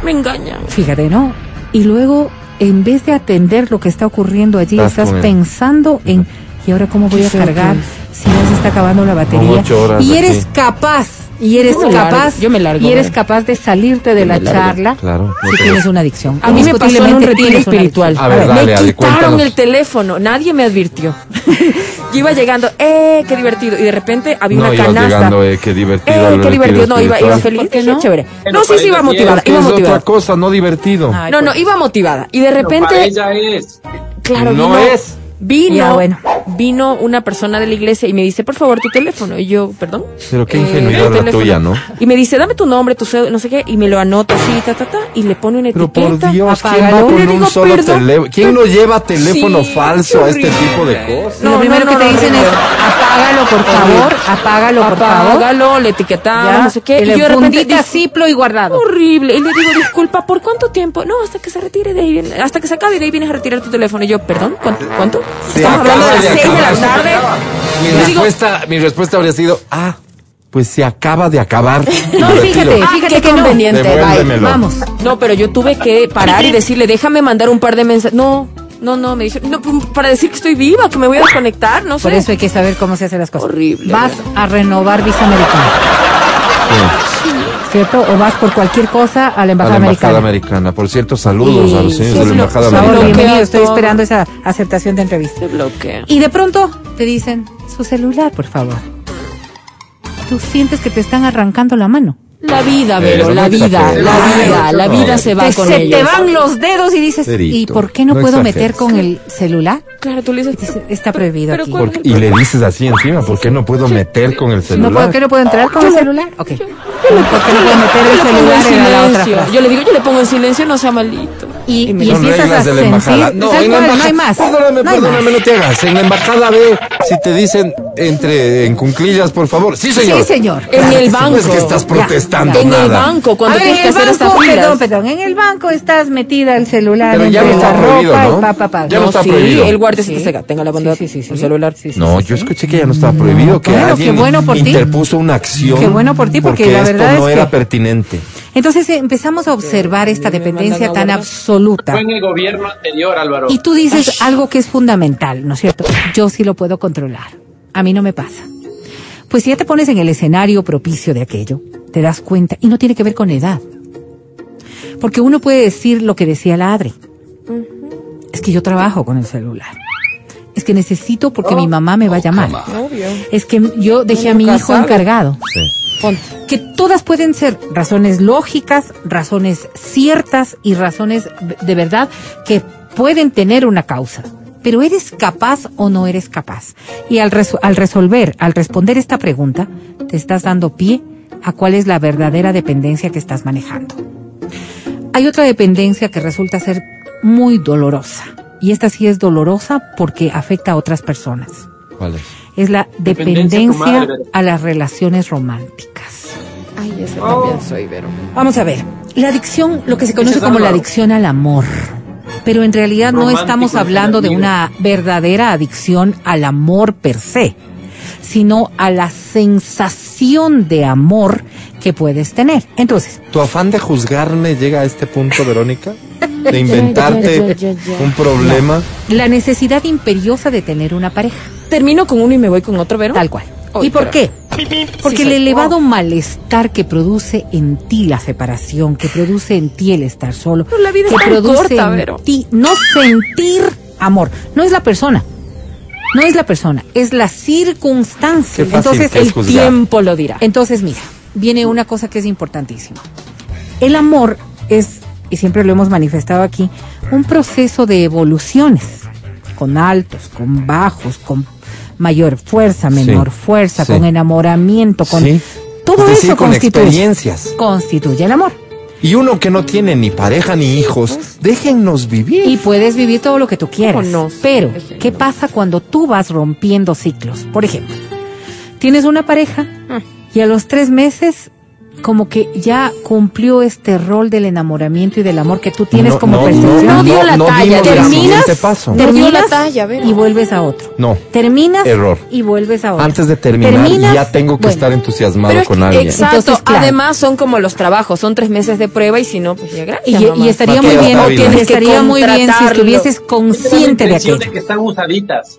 me engañan. Fíjate, ¿no? Y luego, en vez de atender lo que está ocurriendo allí, estás, pensando en, ¿y ahora cómo voy a cargar si ya se está acabando la batería? Y eres capaz y eres capaz yo me largo, y eres capaz de salirte de la charla claro, si tienes una adicción. A mí me pasó en un retiro espiritual. A ver, me quitaron el teléfono, nadie me advirtió. <laughs> yo iba llegando, eh, qué divertido y de repente había una canasta. llegando, eh, qué divertido. Eh, qué divertido, no, iba, iba feliz, ¿Qué no? chévere. No, sí, sí iba motivada, iba motivada. otra cosa, no divertido. no, no, iba motivada y de repente ella es. Claro, no es. Vino, bueno. vino una persona de la iglesia y me dice, por favor, tu teléfono. Y yo, perdón. Pero qué ingenuidad la tuya, ¿no? Y me dice, dame tu nombre, tu cédula, no sé qué, y me lo anota así, ta, ta, ta, y le pone una etiqueta. Pero por Dios, ¿quién va con un solo teléfono? ¿Quién no lleva teléfono falso a este tipo de cosas? lo primero que te dicen es, apágalo, por favor, apágalo, por favor. Apágalo, le etiquetamos, no sé qué. Y, yo de repente, ciplo y guardado. Horrible. Y le digo, disculpa, ¿por cuánto tiempo? No, hasta que se retire de ahí, hasta que se acabe y de ahí vienes a retirar tu teléfono. Y yo, perdón, ¿cuánto? ¿Cuánto? Estamos hablando mi respuesta, mi respuesta habría sido, ah, pues se acaba de acabar. No, fíjate, fíjate qué conveniente. Vamos. No, pero yo tuve que parar y decirle, déjame mandar un par de mensajes. No, no, no, me dijeron, no, para decir que estoy viva, que me voy a desconectar, no sé. Por eso hay que saber cómo se hacen las cosas. Horrible. Vas a renovar visa americana. ¿Cierto? O vas por cualquier cosa a la Embajada, a la embajada americana. Por cierto, saludos a los señores de la Embajada Americana. Bienvenido, estoy esperando esa aceptación de entrevista. bloquea. Y de pronto te dicen, su celular, por favor. Tú sientes que te están arrancando la mano. La vida, Vero, la vida, la vida, la vida se va con se ellos. te van los dedos y dices, ¿y por qué no, puedo meter con el celular? Claro, tú le dices, está prohibido aquí. y le dices así encima, ¿por qué no puedo meter con el celular? ¿No ¿Por qué no puedo entrar con el celular? Ok. ¿Por qué no puedo meter el celular en la otra Yo le digo, yo le pongo en silencio, no sea maldito. Y, y, empiezas a sentir, no, en la embajada, no hay más. Perdóname, perdóname, no te hagas. En la embajada ve si te dicen entre en cunclillas, por favor. Sí, señor. Sí, señor. En el banco. es que estás protestando. en el banco, cuando tienes que hacer estas Perdón, perdón. En el banco estás metida el celular Pero ya no está prohibido, ¿no? Pa, pa, pa. Ya no, está prohibido. El guardia se te tenga la bondad sí, sí, el celular. no, yo escuché que ya no estaba prohibido, que alguien interpuso una acción. Qué bueno por ti, porque, la verdad esto no era pertinente. Entonces eh, empezamos a observar esta dependencia tan absoluta. Fue en el gobierno anterior, Álvaro. Y tú dices algo que es fundamental, ¿no es cierto? Yo sí lo puedo controlar. A mí no me pasa. Pues si ya te pones en el escenario propicio de aquello, te das cuenta, y no tiene que ver con edad. Porque uno puede decir lo que decía la Adri. Es que yo trabajo con el celular. Es que necesito porque mi mamá me va a llamar. Es que yo dejé a mi hijo encargado. Que todas pueden ser razones lógicas, razones ciertas y razones de verdad que pueden tener una causa. Pero ¿eres capaz o no eres capaz? Y al, al resolver, al responder esta pregunta, te estás dando pie a cuál es la verdadera dependencia que estás manejando. Hay otra dependencia que resulta ser muy dolorosa. Y esta sí es dolorosa porque afecta a otras personas. ¿Cuál es? Es la dependencia, a las relaciones románticas. Ay, eso también soy, Vero. Vamos a ver. La adicción, lo que se conoce como la adicción al amor. Pero en realidad no estamos hablando de una verdadera adicción al amor per se, sino a la sensación de amor que puedes tener. Entonces, ¿tu afán de juzgarme llega a este punto, Verónica? De <laughs> inventarte un problema. La necesidad imperiosa de tener una pareja. Termino con uno y me voy con otro, Vero. Tal cual. ¿Y por qué? Porque el elevado malestar que produce en ti la separación, que produce en ti el estar solo, que produce en ti no sentir amor, no es la persona. No es la persona, es la circunstancia. Entonces el tiempo lo dirá. Entonces, mira, viene una cosa que es importantísima. El amor es, y siempre lo hemos manifestado aquí, un proceso de evoluciones, con altos, con bajos, con mayor fuerza, menor fuerza, con enamoramiento, con todo eso con experiencias. constituye el amor. Y uno que no tiene ni pareja ni hijos, déjennos vivir. Y puedes vivir todo lo que tú quieras. Pero, ¿qué pasa cuando tú vas rompiendo ciclos? Por ejemplo, tienes una pareja ah. y a los tres meses como que ya cumplió este rol del enamoramiento y del amor que tú tienes como percepción. No, dio la talla, terminas, paso. terminas la talla, y vuelves a otro. No. Terminas Error. y vuelves a otro. Antes de terminar ya tengo que estar entusiasmado con alguien. Exacto. Además son como los trabajos, son tres meses de prueba y si no, pues ya gracias. Y, estaría muy bien, tienes estaría muy bien si estuvieses consciente de aquello. de que están usaditas.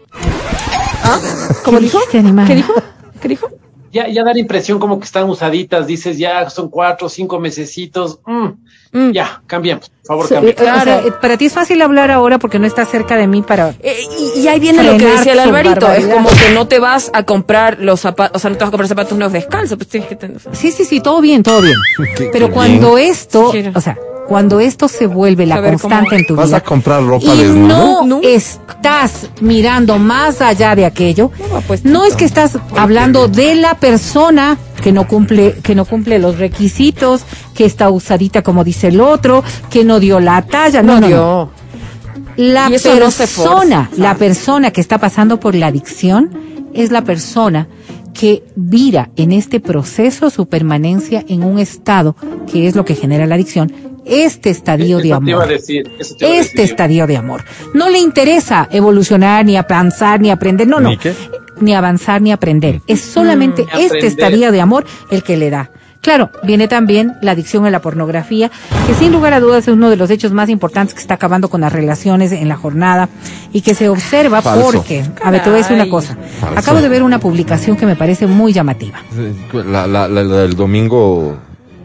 ¿Ah? ¿Cómo dijo? ¿Qué dijo? ¿Qué dijo? Ya, ya da la impresión como que están usaditas, dices ya son cuatro o cinco mesecitos, mm, mm. ya, cambiemos, por favor, eh, para ti es fácil hablar ahora porque no estás cerca de mí para... Eh, y, ahí viene lo que decía el Alvarito, es como que no te vas a comprar los zapatos, o sea, no te vas a comprar zapatos nuevos descalzos, pues tienes que tener... Sí, sí, sí, todo bien, todo bien. <laughs> Pero cuando esto, o sea, cuando esto se vuelve la constante en tu vida. ¿Vas a comprar ropa y no, estás mirando más allá de aquello. No, pues, no es que estás hablando de la persona que no cumple que no cumple los requisitos, que está usadita como dice el otro, que no dio la talla, no, no. no. La persona, la persona que está pasando por la adicción es la persona que vira en este proceso su permanencia en un estado que es lo que genera la adicción este estadio de amor. este estadio de amor. No le interesa evolucionar, ni avanzar, ni aprender. No, no. ¿Ni, avanzar, ni aprender. Es solamente mm, este estadio de amor el que le da. Claro, viene también la adicción a la pornografía, que sin lugar a dudas es uno de los hechos más importantes que está acabando con las relaciones en la jornada y que se observa porque, a ver, te voy a decir una cosa. Acabo de ver una publicación que me parece muy llamativa. La, la, la, del domingo.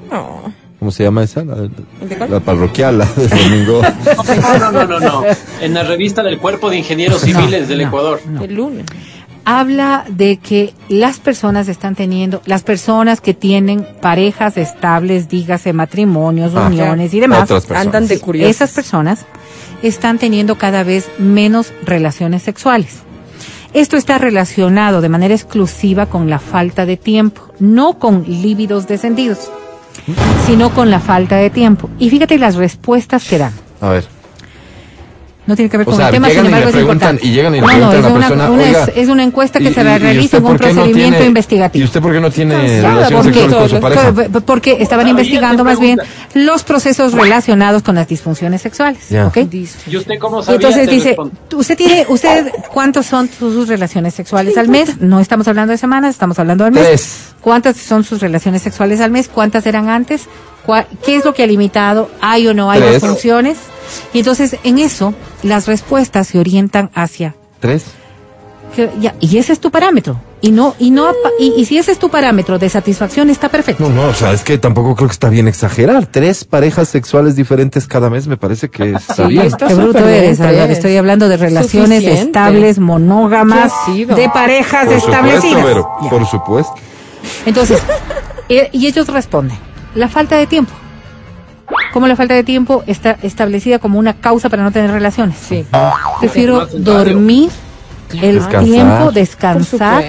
No. ¿Cómo se llama esa? La, parroquial, la del domingo. <laughs> No, no, no, no, En la revista del Cuerpo de Ingenieros Civiles del Ecuador. El lunes. Habla de que las personas están teniendo, las personas que tienen parejas estables, dígase matrimonios, ah, uniones y demás, andan de curiosos. Esas personas están teniendo cada vez menos relaciones sexuales. Esto está relacionado de manera exclusiva con la falta de tiempo, no con líbidos descendidos sino con la falta de tiempo. Y fíjate las respuestas que dan. A ver. No tiene que ver con el tema, sin embargo es importante. Y llegan y le no, no, es, una, persona, una es, es, una encuesta que se realiza en un procedimiento investigativo. ¿Y usted por qué no tiene relaciones sexuales con su pareja? Porque estaban investigando más bien los procesos relacionados con las disfunciones sexuales. ¿okay? ¿Y usted cómo sabía? Entonces dice, usted tiene, usted, ¿cuántos son sus relaciones sexuales al mes? No estamos hablando de semanas, estamos hablando del mes. Tres. ¿Cuántas son sus relaciones sexuales al mes? ¿Cuántas eran antes? ¿Qué es lo que ha limitado? ¿Hay o no hay disfunciones? Y entonces en eso las respuestas se orientan hacia tres. y ese es tu parámetro. Y no, y no, y, si ese es tu parámetro de satisfacción, está perfecto. No, no, o sea, es que tampoco creo que está bien exagerar. Tres parejas sexuales diferentes cada mes me parece que <laughs> está bien. Qué bruto eres, Estoy hablando de relaciones estables, monógamas, de parejas establecidas. por supuesto. Entonces, <laughs> eh, y ellos responden, la falta de tiempo como la falta de tiempo está establecida como una causa para no tener relaciones. Sí. Prefiero dormir el tiempo, descansar.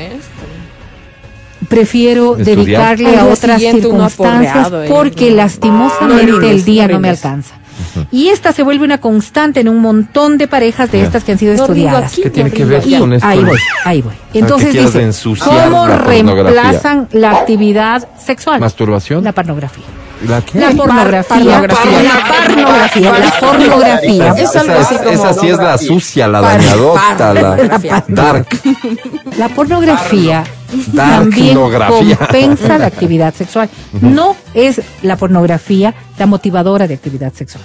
Prefiero dedicarle a otras circunstancias porque lastimosamente el día no me alcanza. Y esta se vuelve una constante en un montón de parejas de estas que han sido estudiadas. ¿Qué tiene que ver con esto? Ahí voy, ahí voy. Entonces dice, ¿cómo reemplazan la actividad sexual? ¿Masturbación? La pornografía. ¿La qué? La pornografía. La pornografía. La pornografía. Esa, sí es la sucia, la dañadota, la dark. La pornografía también compensa la actividad sexual. No es la pornografía la motivadora de actividad sexual.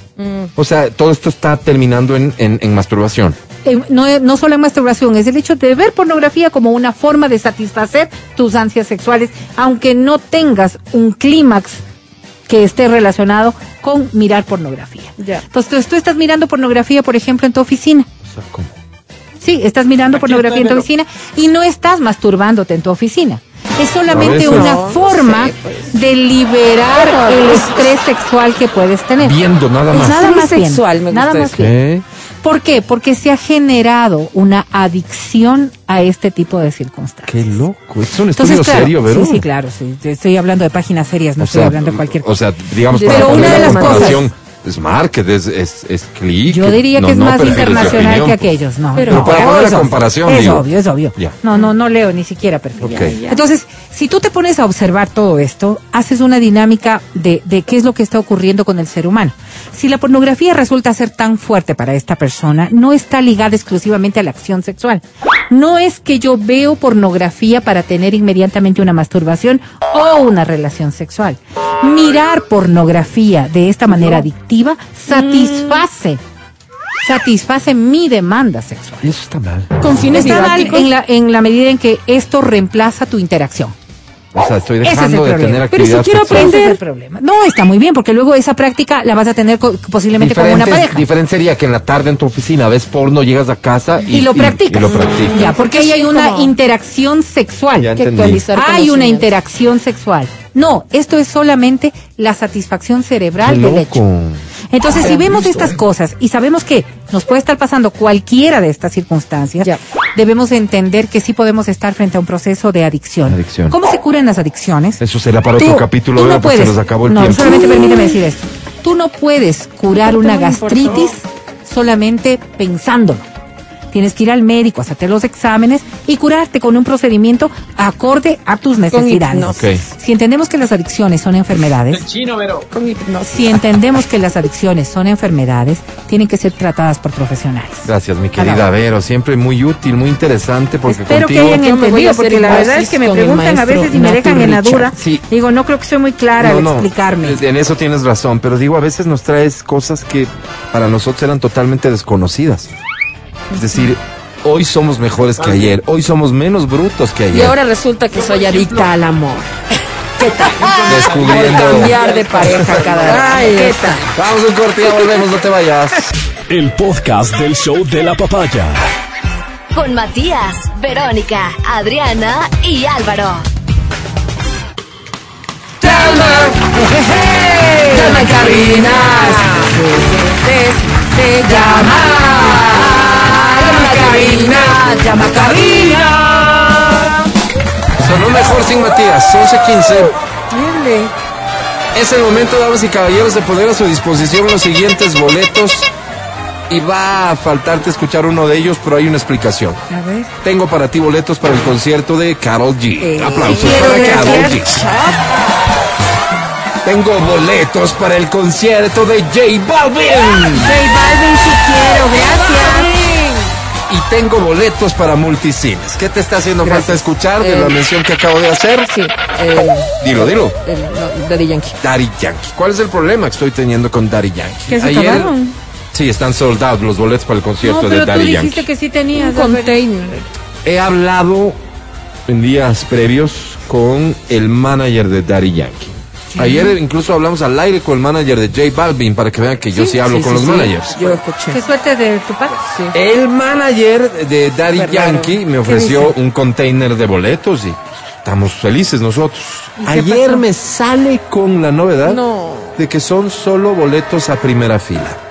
O sea, todo esto está terminando en, en, masturbación. Eh, no, no solo en masturbación, es el hecho de ver pornografía como una forma de satisfacer tus ansias sexuales, aunque no tengas un clímax que esté relacionado con mirar pornografía. Entonces tú, estás mirando pornografía, por ejemplo, en tu oficina. Sí, estás mirando pornografía en tu oficina y no estás masturbándote en tu oficina. Es solamente una forma pues. de liberar el estrés sexual que puedes tener. Viendo nada más. nada más sexual, nada más bien. ¿Por qué? Porque se ha generado una adicción a este tipo de circunstancias. Qué loco. Es un estudio serio, ¿verdad? Sí, sí, claro. Sí. Estoy hablando de páginas serias, no estoy hablando de cualquier cosa. O sea, digamos, para Pero una de las cosas es market, es, es, es click. Yo diría que es más internacional que aquellos, no. Pero, para poner la comparación, Es obvio, es obvio. No, no, no leo ni siquiera perfil. Entonces, si tú te pones a observar todo esto, haces una dinámica de, de qué es lo que está ocurriendo con el ser humano. Si la pornografía resulta ser tan fuerte para esta persona, no está ligada exclusivamente a la acción sexual. No es que yo veo pornografía para tener inmediatamente una masturbación o una relación sexual. Mirar pornografía de esta manera adictiva satisface satisface mi demanda sexual. Y eso está mal. Con fines está mal en la, en la medida en que esto reemplaza tu interacción. O sea, estoy dejando de tener actividad Pero si quiero aprender... el problema. No, está muy bien, porque luego esa práctica la vas a tener posiblemente con una pareja. Diferente sería que en la tarde en tu oficina ves porno, llegas a casa y, y lo practicas. Y, lo practicas. Ya, porque ahí hay una interacción sexual. Ya hay una interacción sexual. No, esto es solamente la satisfacción cerebral del hecho. Entonces, si vemos estas cosas y sabemos que nos puede estar pasando cualquiera de estas circunstancias, debemos entender que sí podemos estar frente a un proceso de adicción. ¿Cómo se curan las adicciones? Eso será para otro capítulo, no puedes, se nos acabó el no, solamente permíteme decir esto. Tú no puedes curar una gastritis solamente pensándolo. Tienes que ir al médico, hacerte los exámenes y curarte con un procedimiento acorde a tus necesidades. Si entendemos que las adicciones son enfermedades, si entendemos que las adicciones son enfermedades, tienen que ser tratadas por profesionales. Gracias, mi querida Vero, siempre muy útil, muy interesante porque Espero que hayan entendido, porque la verdad es que me preguntan a veces y me dejan en la duda. Digo, no creo que soy muy clara al explicarme. En eso tienes razón, pero digo, a veces nos traes cosas que para nosotros eran totalmente desconocidas. Es decir, hoy somos mejores que ayer, hoy somos menos brutos que ayer. Y ahora resulta que soy adicta al amor. ¿Qué tal? <laughs> Descubriendo. cambiar de pareja cada vez. ¿Qué tal? Vamos un corte y volvemos, no te vayas. El podcast del show de la papaya. Con Matías, Verónica, Adriana y Álvaro. Llama cabinas. Se llama cabina, llama cabina. Sonó mejor sin Matías, 11.15. Es el momento, damas y caballeros, de poner a su disposición los siguientes boletos y va a faltarte escuchar uno de ellos, pero hay una explicación. A ver. Tengo para ti boletos para el concierto de Carol G. Eh, Aplausos para Carol G. Tengo boletos para el concierto de J Balvin. J Balvin sí quiero, gracias. Y tengo boletos para multicines. ¿Qué te está haciendo falta escuchar de la eh, mención que acabo de hacer? Sí. dilo, dilo. Daddy Yankee. Daddy Yankee. ¿Cuál es el problema que estoy teniendo con Daddy Yankee? ¿Qué se Ayer, Sí, están soldados los boletos para el concierto de Daddy Yankee. dijiste que sí tenías. Un container. He hablado en días previos con el manager de Daddy Yankee. Ayer incluso hablamos al aire con el manager de J Balvin para que vean que yo sí, hablo con los managers. Yo escuché. Qué suerte de tu padre. El manager de Daddy Yankee me ofreció un container de boletos y estamos felices nosotros. Ayer me sale con la novedad de que son solo boletos a primera fila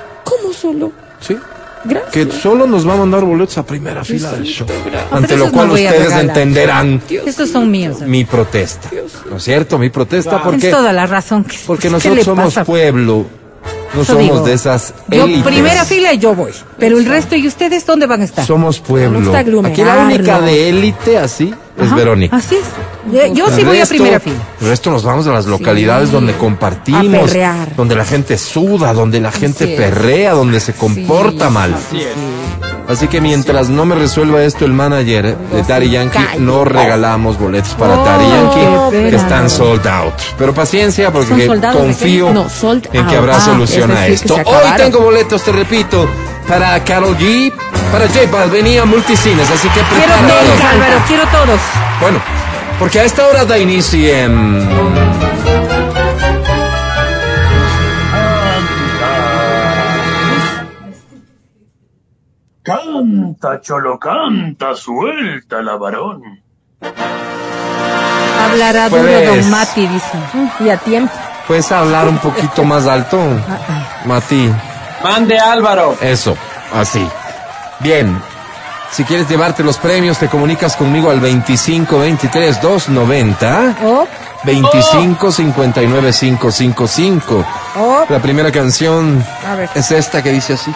solo. Sí. Gracias. Que solo nos va a mandar boletos a primera fila del show. Ante lo cual ustedes entenderán. Estos son míos. Mi protesta. ¿No es cierto? Mi protesta porque. Es toda la razón que Porque nosotros somos pueblo no somos de esas élites. primera fila y yo voy. Pero el resto, ¿y ustedes dónde van a estar? Somos pueblo. Aquí la única de élite así es Verónica. Así es. Yo, sí voy a primera fila. El resto nos vamos a las localidades donde compartimos, donde la gente suda, donde la gente perrea, donde se comporta mal. Así que mientras no me resuelva esto el manager de Daddy Yankee, no regalamos boletos para oh, Daddy Yankee que están sold out. Pero paciencia porque confío en que habrá ah, solución a esto. Hoy tengo boletos, te repito, para Carol G, para J Balvin y a Multicines, así que Quiero todos, Álvaro, quiero todos. Bueno, porque a esta hora da inicio en... Canta, cholo, canta, suelta la varón. Hablará duro don Mati, dice. Y a tiempo. ¿Puedes hablar un poquito más alto, <laughs> Mati? Mande Álvaro. Eso, así. Bien. Si quieres llevarte los premios, te comunicas conmigo al 25 23 290. Oh. 25 59 555. Oh. La primera canción es esta que dice así.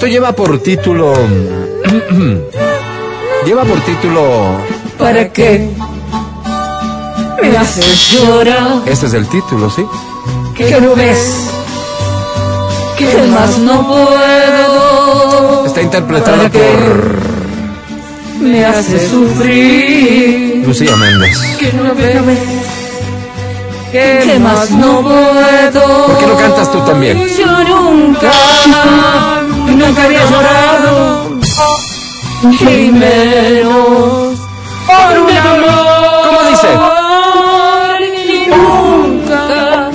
Esto lleva por título. <clears throat> lleva por título. ¿Para qué? Me haces llorar. Este es el título, ¿sí? ¿Qué no ves? ¿Qué más no puedo? Está interpretada por. Me hace sufrir. Lucía Méndez. ¿Qué no ves? ¿Qué más no puedo? ¿Por qué no cantas tú también? Yo nunca nunca había llorado, y menos por un amor. ¿Cómo dice? nunca,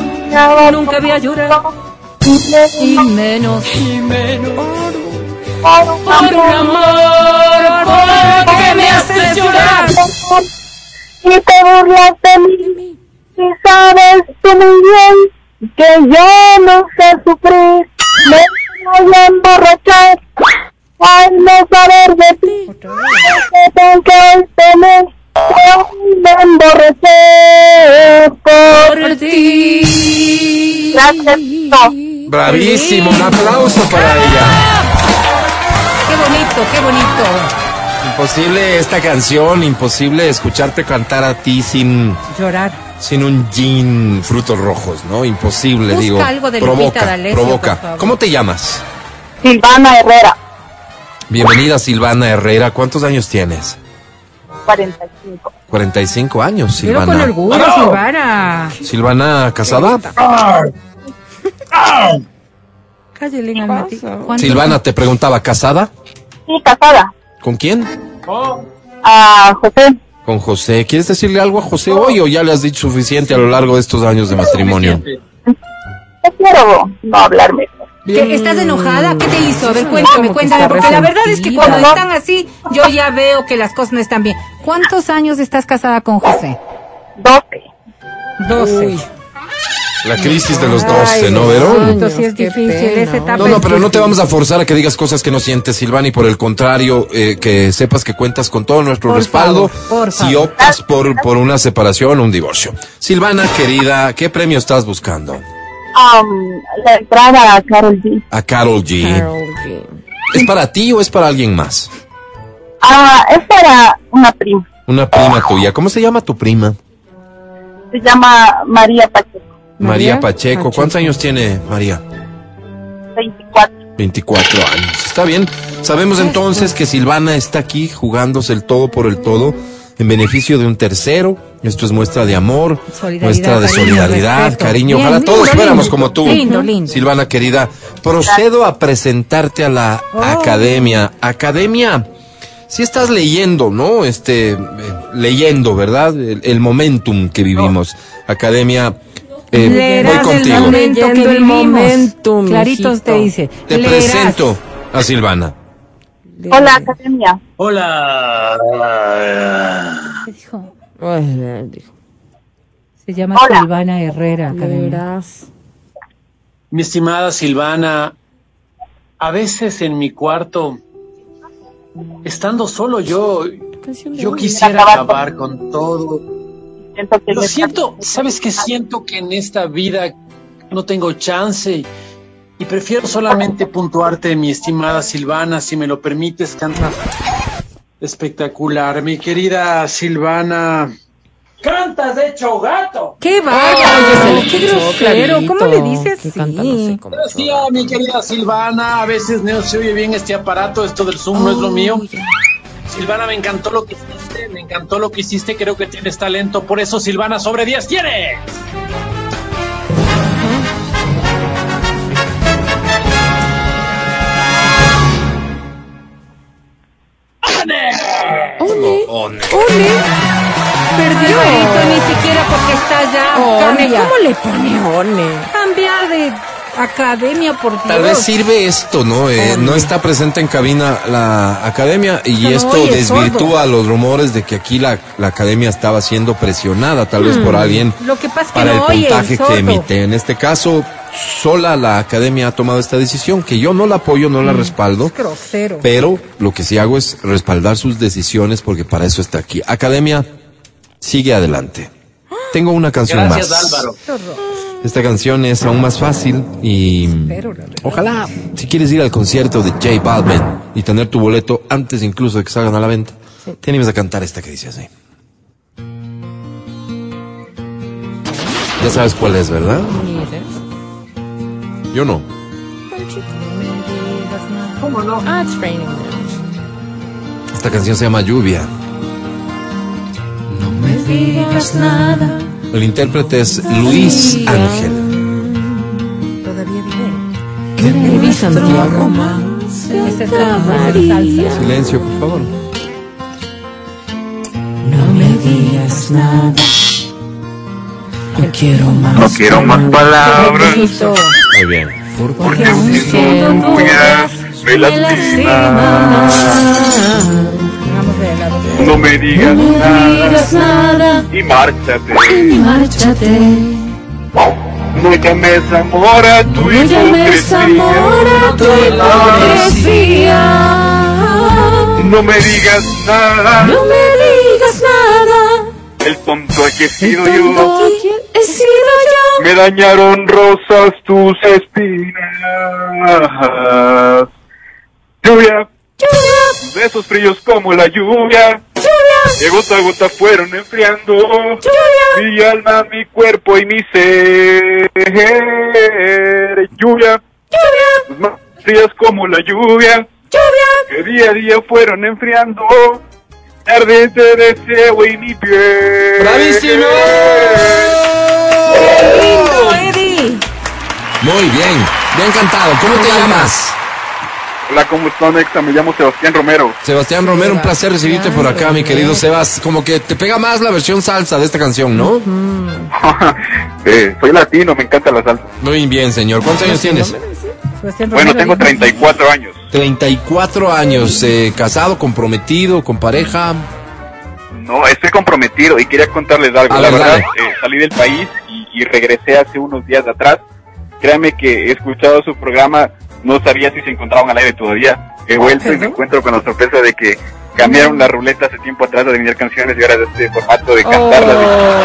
nunca había llorado, y menos, y menos por un amor, porque me haces llorar. Y te burlas de mí, y sabes tú muy bien que yo no sé sufrir voy a emborrachar al no saber de ti. Tengo que tener me emborraché por ti. Gracias. Bravísimo, un aplauso para ella. Qué bonito, qué bonito. Imposible esta canción, imposible escucharte cantar a ti sin llorar sin un gin frutos rojos, ¿no? Imposible, Busca digo. algo de provoca, provoca. ¿Cómo te llamas? Silvana Herrera. Bienvenida Silvana Herrera. ¿Cuántos años tienes? 45. 45 años, Silvana. Pero con orgullo, Silvana. Silvana, ¿casada? Silvana, te preguntaba, ¿casada? Sí, casada. ¿Con quién? A José con José. ¿Quieres decirle algo a José hoy o ya le has dicho suficiente a lo largo de estos años de matrimonio? No quiero no hablarme. ¿Estás enojada? ¿Qué te hizo? A ver, cuéntame, cuéntame, porque la verdad es que cuando están así, yo ya veo que las cosas no están bien. ¿Cuántos años estás casada con José? Doce. Doce. La crisis de los 12, ¿no, Verón? Entonces es difícil, esa etapa No, no, pero no te vamos a forzar a que digas cosas que no sientes, Silvana, y por el contrario, eh, que sepas que cuentas con todo nuestro respaldo si optas por, por una separación o un divorcio. Silvana, querida, ¿qué premio estás buscando? Um, la entrada a Carol G. A Carol G. ¿Es para ti o es para alguien más? Ah, es para una prima. Una prima tuya. ¿Cómo se llama tu prima? Se llama María Pacheco. María, Pacheco. ¿Cuántos años tiene María? 24. 24 años. Está bien. Sabemos entonces que Silvana está aquí jugándose el todo por el todo en beneficio de un tercero. Esto es muestra de amor, muestra de solidaridad, cariño. Ojalá todos fuéramos como tú. Silvana querida, procedo a presentarte a la oh. academia. Academia, si estás leyendo, ¿no? Este, eh, leyendo, ¿verdad? El, momentum que vivimos. Academia, eh, voy contigo. El momento que el momentum. Claritos te dice. Te presento a Silvana. Hola, Academia. Hola. ¿Qué dijo? Se llama Silvana Herrera, Academia. Mi estimada Silvana, a veces en mi cuarto estando solo yo, yo quisiera acabar con todo. Lo siento, ¿sabes qué? Siento que en esta vida no tengo chance y prefiero solamente puntuarte, mi estimada Silvana, si me lo permites, cantar. Espectacular, mi querida Silvana. ¡Cantas de hecho gato! ¡Qué bárbaro! ¡Qué grosero! ¿Cómo le dices así? Decía mi querida Silvana, a veces no se oye bien este aparato, esto del Zoom no es lo mío. Silvana, me encantó lo que hiciste, me encantó lo que hiciste, creo que tienes talento, por eso Silvana sobre 10 tienes. ¡One! ¡One! Perdió. ni siquiera porque está ya. One, ¿cómo le pone One? Cambia de academia por Dios. Tal vez sirve esto, ¿no? Eh, no está presente en cabina la academia y esto desvirtúa los rumores de que aquí la, la, academia estaba siendo presionada, tal vez por mm. alguien. Lo que pasa para el puntaje que emite. En este caso, sola la academia ha tomado esta decisión, que yo no la apoyo, no la mm. respaldo. Pero lo que sí hago es respaldar sus decisiones porque para eso está aquí. Academia, sigue adelante. Tengo una canción Gracias, más. Álvaro. Esta canción es aún más fácil y ojalá, si quieres ir al concierto de J Balvin y tener tu boleto antes incluso de que salgan a la venta, te animes a cantar esta que dice así. Ya sabes cuál es, ¿verdad? Yo no. ¿Cómo no? Ah, it's raining. Esta canción se llama Lluvia. No me digas nada el intérprete es Luis Ángel. Todavía vive. Luis Santiago. Silencio, por favor. No me digas nada. No quiero más. No quiero más palabras. Muy bien. Porque siendo tuya me lastima. No me digas, nada, y márchate. Y márchate. No llames amor a tu no llames amor a tu hipocresía. No me digas nada. No me digas nada. El tonto que he sido yo. He sido yo. Me dañaron rosas tus espinas. Lluvia esos fríos como la lluvia, que gota a gota fueron enfriando mi alma, mi cuerpo y mi ser. Lluvia, más frías como la lluvia, que día a día fueron enfriando ardiente deseo y mi piel. ¡Bravísimo! Eddie! Muy bien, bien cantado. ¿Cómo te llamas? Hola, ¿cómo están, Exa? Me llamo Sebastián Romero. Sebastián Romero, un placer recibirte por acá, mi querido Sebas. Como que te pega más la versión salsa de esta canción, ¿no? <laughs> eh, soy latino, me encanta la salsa. Muy bien, señor. ¿Cuántos años tienes? Bueno, tengo 34 años. 34 años, eh, casado, comprometido, con pareja. No, estoy comprometido y quería contarles algo. la verdad, eh, salí del país y, y regresé hace unos días atrás. Créame que he escuchado su programa, no sabía si se encontraban al aire todavía. He vuelto y me encuentro con la sorpresa de que cambiaron la ruleta hace tiempo atrás de adivinar canciones y ahora de este formato de cantarlas.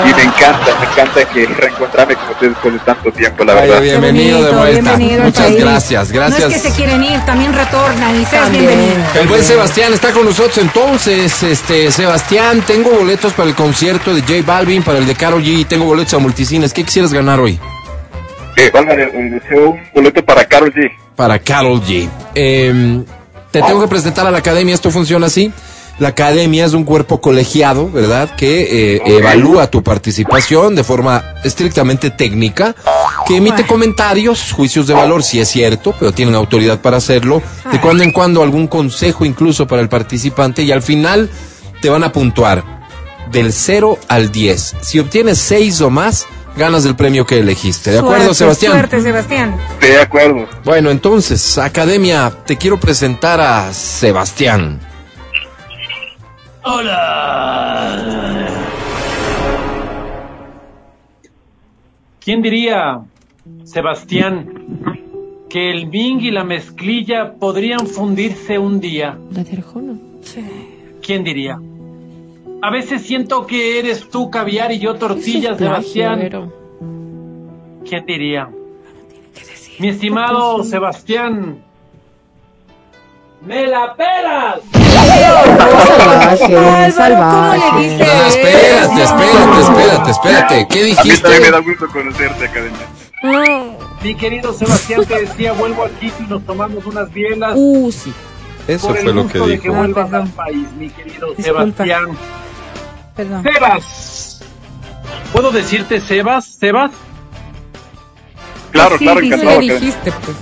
Y, me encanta, me encanta que reencontrarme con ustedes después de tanto tiempo, la verdad. bienvenido de vuelta. Muchas gracias, gracias. No es que se quieren ir, también retornan y seas bienvenido. El buen Sebastián está con nosotros entonces. Este, Sebastián, tengo boletos para el concierto de J Balvin, para el de Carol G, tengo boletos a multicines. ¿Qué quisieras ganar hoy? Eh, deseo un boleto para Carol G. Para Carol G. Eh, te tengo que presentar a la academia, esto funciona así. La academia es un cuerpo colegiado, ¿verdad? Que eh, evalúa tu participación de forma estrictamente técnica, que emite comentarios, juicios de valor, si es cierto, pero tienen autoridad para hacerlo, de cuando en cuando algún consejo incluso para el participante y al final te van a puntuar del 0 al 10. Si obtienes 6 o más, ganas el premio que elegiste. ¿De acuerdo, Sebastián? Suerte, Sebastián. De acuerdo. Bueno, entonces, Academia, te quiero presentar a Sebastián. Hola. ¿Quién diría, Sebastián, que el Bing y la mezclilla podrían fundirse un día? La de Sí. ¿Quién diría? A veces siento que eres tú caviar y yo tortillas, Sebastián. ¿Quién diría? Mi estimado Sebastián, ¡me la pelas! Salvaje, salvaje. No, espérate, espérate, espérate, espérate. ¿Qué dijiste? A mí me da gusto conocerte, Academia. Mi querido Sebastián, te decía, vuelvo aquí y nos tomamos unas bielas. Uh, sí. Eso fue lo que dijo. que vuelvas al país, mi querido Disculpa. Sebastián. Perdón. Sebas. ¿Puedo decirte Sebas? Sebas. Claro, Sí, claro, sí, encantado. le dijiste, pues.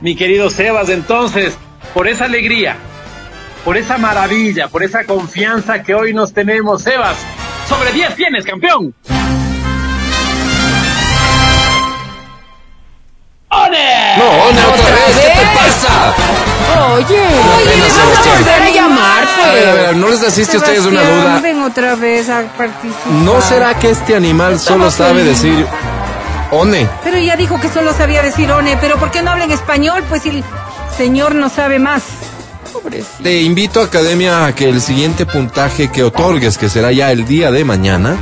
Mi querido Sebas, entonces, por esa alegría, por esa maravilla, por esa confianza que hoy nos tenemos, Sebas, sobre 10 tienes, campeón. ¡One! No, no, otra vez, ¿qué te pasa? Oye, oye, pena, le vas a volver a llamar, A ver, a pues. ver, ¿no les asiste a ustedes una duda? Ven otra vez a participar. ¿No será que este animal solo sabe decir one? Pero ya dijo que solo sabía decir one, pero ¿por qué no habla en español? Pues el señor no sabe más. Pobrecito. Te invito, Academia, a que el siguiente puntaje que otorgues, que será ya el día de mañana,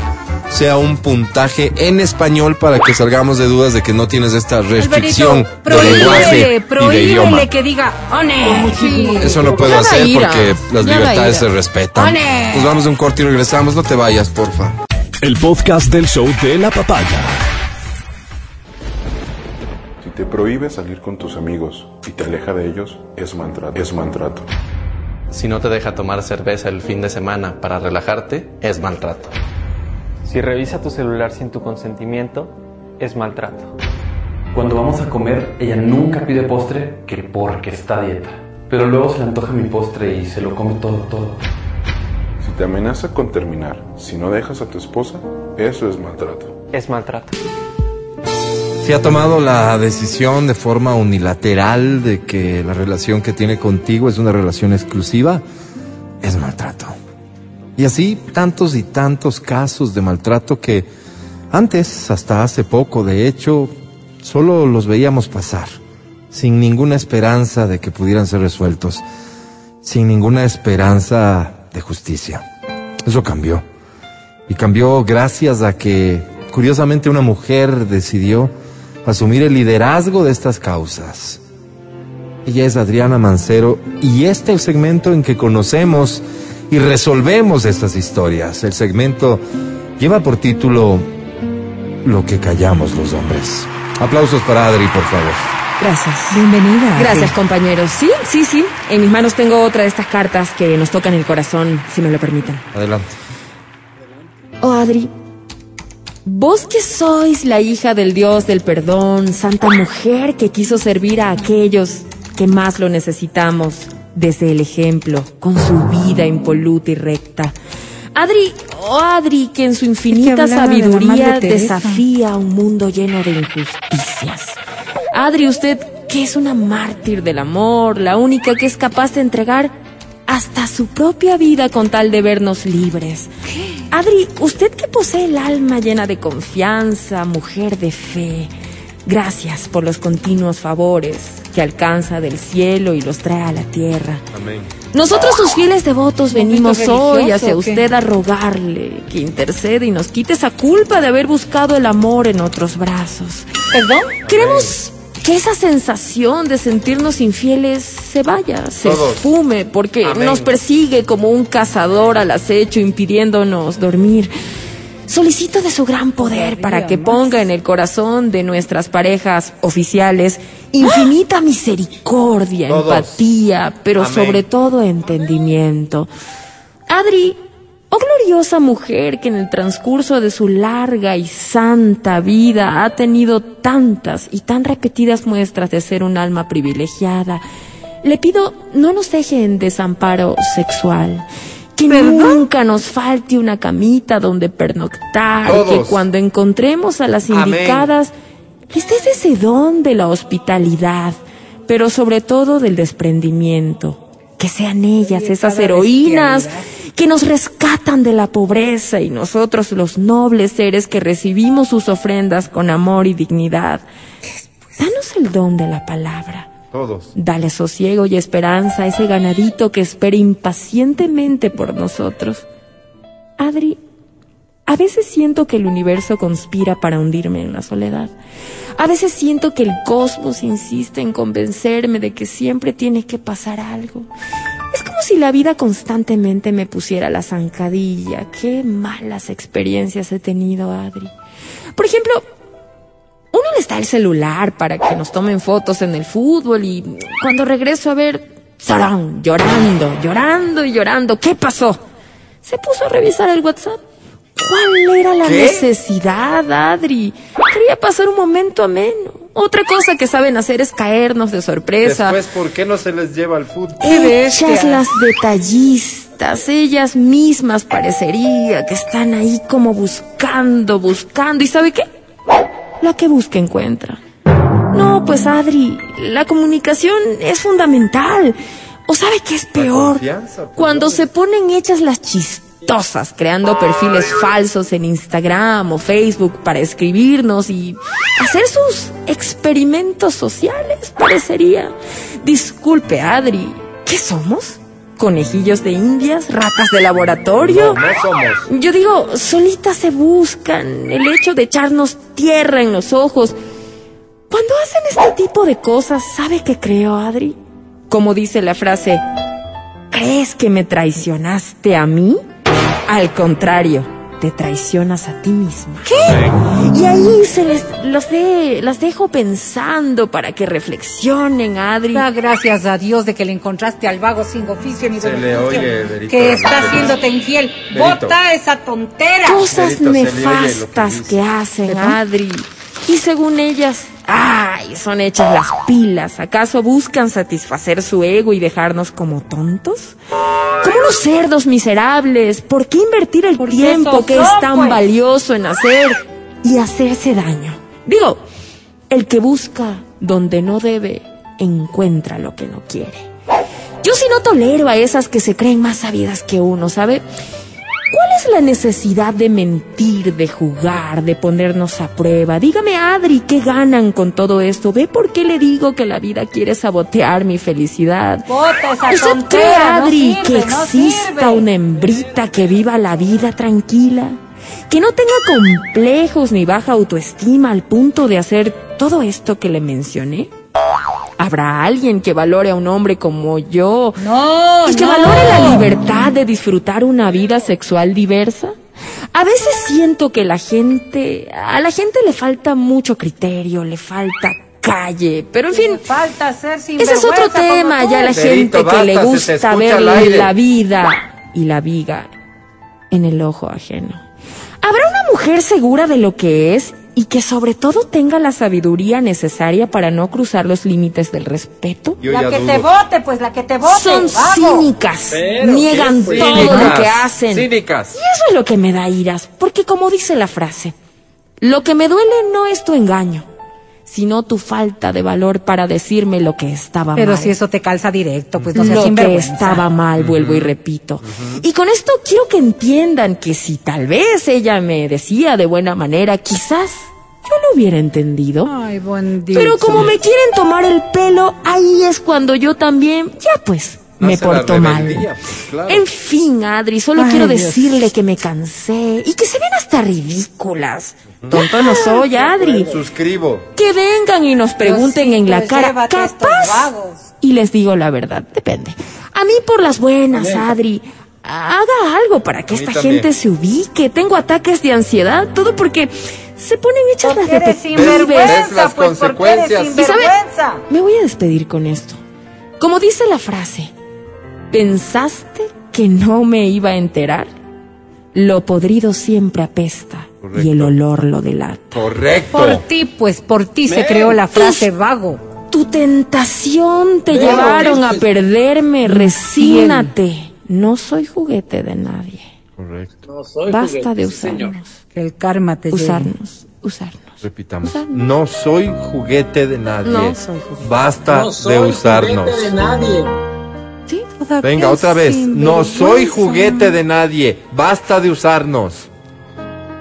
sea un puntaje en español para que salgamos de dudas de que no tienes esta restricción Alvarito, de lenguaje prohíbele, y de idioma. prohíbele que diga one. Sí. Eso no puedo Nada hacer ira, porque las nada libertades ira. se respetan. ¡Ole! Nos vamos a un corte y regresamos. No te vayas, porfa. El podcast del show de la papaya. Si te prohíbe salir con tus amigos y te aleja de ellos, es maltrato. Es maltrato. Si no te deja tomar cerveza el fin de semana para relajarte, es maltrato. Si revisa tu celular sin tu consentimiento, es maltrato. Cuando vamos a comer, ella nunca pide postre que porque está a dieta. Pero luego se le antoja mi postre y se lo come todo, todo. Si te amenaza con terminar, si no dejas a tu esposa, eso es maltrato. Es maltrato. Si ha tomado la decisión de forma unilateral de que la relación que tiene contigo es una relación exclusiva, es maltrato. Y así tantos y tantos casos de maltrato que antes, hasta hace poco, de hecho, solo los veíamos pasar, sin ninguna esperanza de que pudieran ser resueltos, sin ninguna esperanza de justicia. Eso cambió. Y cambió gracias a que, curiosamente, una mujer decidió asumir el liderazgo de estas causas. Ella es Adriana Mancero y este es el segmento en que conocemos y resolvemos estas historias. El segmento lleva por título Lo que callamos los hombres. Aplausos para Adri, por favor. Gracias. Bienvenida. Gracias, compañeros. Sí, sí, sí. En mis manos tengo otra de estas cartas que nos tocan el corazón, si me lo permiten. Adelante. Oh, Adri, vos que sois la hija del Dios del perdón, santa mujer que quiso servir a aquellos que más lo necesitamos, desde el ejemplo, con su vida impoluta y recta. Adri, oh Adri, que en su infinita de sabiduría desafía un mundo lleno de injusticias. Adri, usted que es una mártir del amor, la única que es capaz de entregar hasta su propia vida con tal de vernos libres. Adri, usted que posee el alma llena de confianza, mujer de fe, gracias por los continuos favores que alcanza del cielo y los trae a la tierra. Amén. Nosotros sus fieles devotos venimos hoy hacia usted a rogarle que intercede y nos quite esa culpa de haber buscado el amor en otros brazos. ¿Perdón? Queremos que esa sensación de sentirnos infieles se vaya, se esfume, porque nos persigue como un cazador al acecho impidiéndonos dormir. Solicito de su gran poder para que ponga en el corazón de nuestras parejas oficiales infinita misericordia, empatía, pero sobre todo entendimiento. Adri, Oh gloriosa mujer que en el transcurso de su larga y santa vida ha tenido tantas y tan repetidas muestras de ser un alma privilegiada, le pido no nos deje en desamparo sexual. Que nunca nos falte una camita donde pernoctar, que cuando encontremos a las indicadas, les des ese don de la hospitalidad, pero sobre todo del desprendimiento. Que sean ellas, esas heroínas que nos rescatan de la pobreza y nosotros los nobles seres que recibimos sus ofrendas con amor y dignidad. Danos el don de la palabra. Todos. Dale sosiego y esperanza a ese ganadito que espera impacientemente por nosotros. Adri, a veces siento que el universo conspira para hundirme en la soledad. A veces siento que el cosmos insiste en convencerme de que siempre tiene que pasar algo. Es como si la vida constantemente me pusiera la zancadilla. Qué malas experiencias he tenido, Adri. Por ejemplo, uno le está el celular para que nos tomen fotos en el fútbol y cuando regreso a ver, ¡zarán! Llorando, llorando y llorando. ¿Qué pasó? Se puso a revisar el WhatsApp. ¿Cuál era la necesidad, Adri? Quería pasar un momento ameno. Otra cosa que saben hacer es caernos de sorpresa. Después, ¿por qué no se les lleva al fútbol? Ellas las detallistas, ellas mismas parecería que están ahí como buscando, buscando. ¿Y sabe qué? La que busca encuentra. No, pues Adri, la comunicación es fundamental. ¿O sabe qué es peor? Cuando se ponen hechas las chispas creando perfiles falsos en Instagram o Facebook para escribirnos y hacer sus experimentos sociales, parecería. Disculpe, Adri, ¿qué somos? ¿Conejillos de indias? ¿Ratas de laboratorio? No, no somos. Yo digo, solitas se buscan el hecho de echarnos tierra en los ojos. Cuando hacen este tipo de cosas, ¿sabe qué creo, Adri? Como dice la frase, ¿crees que me traicionaste a mí? Al contrario, te traicionas a ti misma. ¿Qué? Y ahí se les los de, las dejo pensando para que reflexionen, Adri. Da gracias a Dios de que le encontraste al vago sin oficio ni se le oye, que está haciéndote infiel. Bota esa tontera. Cosas nefastas que hacen, Adri. Y según ellas, ay, son hechas las pilas. ¿Acaso buscan satisfacer su ego y dejarnos como tontos? Como unos cerdos miserables. ¿Por qué invertir el tiempo que es tan pues. valioso en hacer y hacerse daño? Digo, el que busca donde no debe, encuentra lo que no quiere. Yo sí no tolero a esas que se creen más sabidas que uno, ¿sabe? ¿Cuál es la necesidad de mentir, de jugar, de ponernos a prueba? Dígame, Adri, ¿qué ganan con todo esto? ¿Ve por qué le digo que la vida quiere sabotear mi felicidad? ¿Usted cree, Adri, que exista una hembrita que viva la vida tranquila? Que no tenga complejos ni baja autoestima al punto de hacer todo esto que le mencioné? ¿Habrá alguien que valore a un hombre como yo? No. Y que valore la libertad de disfrutar una vida sexual diversa. A veces siento que la gente, a la gente le falta mucho criterio, le falta calle, pero en fin, falta ser ese es otro tema, ya la gente que le gusta ver la vida y la viga en el ojo ajeno. ¿Habrá una mujer segura de lo que es y que sobre todo tenga la sabiduría necesaria para no cruzar los límites del respeto. la que te vote, pues la que te vote. Son cínicas, niegan todo lo que hacen. Cínicas. Y eso es lo que me da iras, porque como dice la frase, lo que me duele no es tu engaño, sino tu falta de valor para decirme lo que estaba mal. Pero si eso te calza directo, pues no seas Lo que estaba mal, vuelvo y repito. Y con esto quiero que entiendan que si tal vez ella me decía de buena manera, quizás yo lo hubiera entendido. Ay, buen Pero como me quieren tomar el pelo, ahí es cuando yo también, ya pues, me porto mal. pues, claro. En fin, Adri, solo Ay, quiero Dios. decirle que me cansé y que se ven hasta ridículas. Tonto no soy, Adri. Suscribo. Que vengan y nos pregunten en la pues, cara, capaz. Y les digo la verdad, depende. A mí por las buenas, Adri. Haga algo para que esta también. gente se ubique. Tengo ataques de ansiedad, todo porque se ponen hechas las sinvergüenza, ¿Ves las pues, consecuencias? ¿Y sabe? sinvergüenza. Me voy a despedir con esto. Como dice la frase, ¿pensaste que no me iba a enterar? Lo podrido siempre apesta y el olor lo delata. Correcto. Por ti, pues, por ti se creó la frase vago. Tu tentación te Pero, llevaron a perderme, resígnate. No soy juguete de nadie. Correcto. No soy Basta juguete, de sí, señor. usarnos. Que el karma te lleve. Usarnos, usarnos. Repitamos. Usarnos. No soy juguete de nadie. No soy juguete. Basta No soy de usarnos. juguete de nadie. Venga, otra vez. No soy juguete de nadie. Basta de usarnos.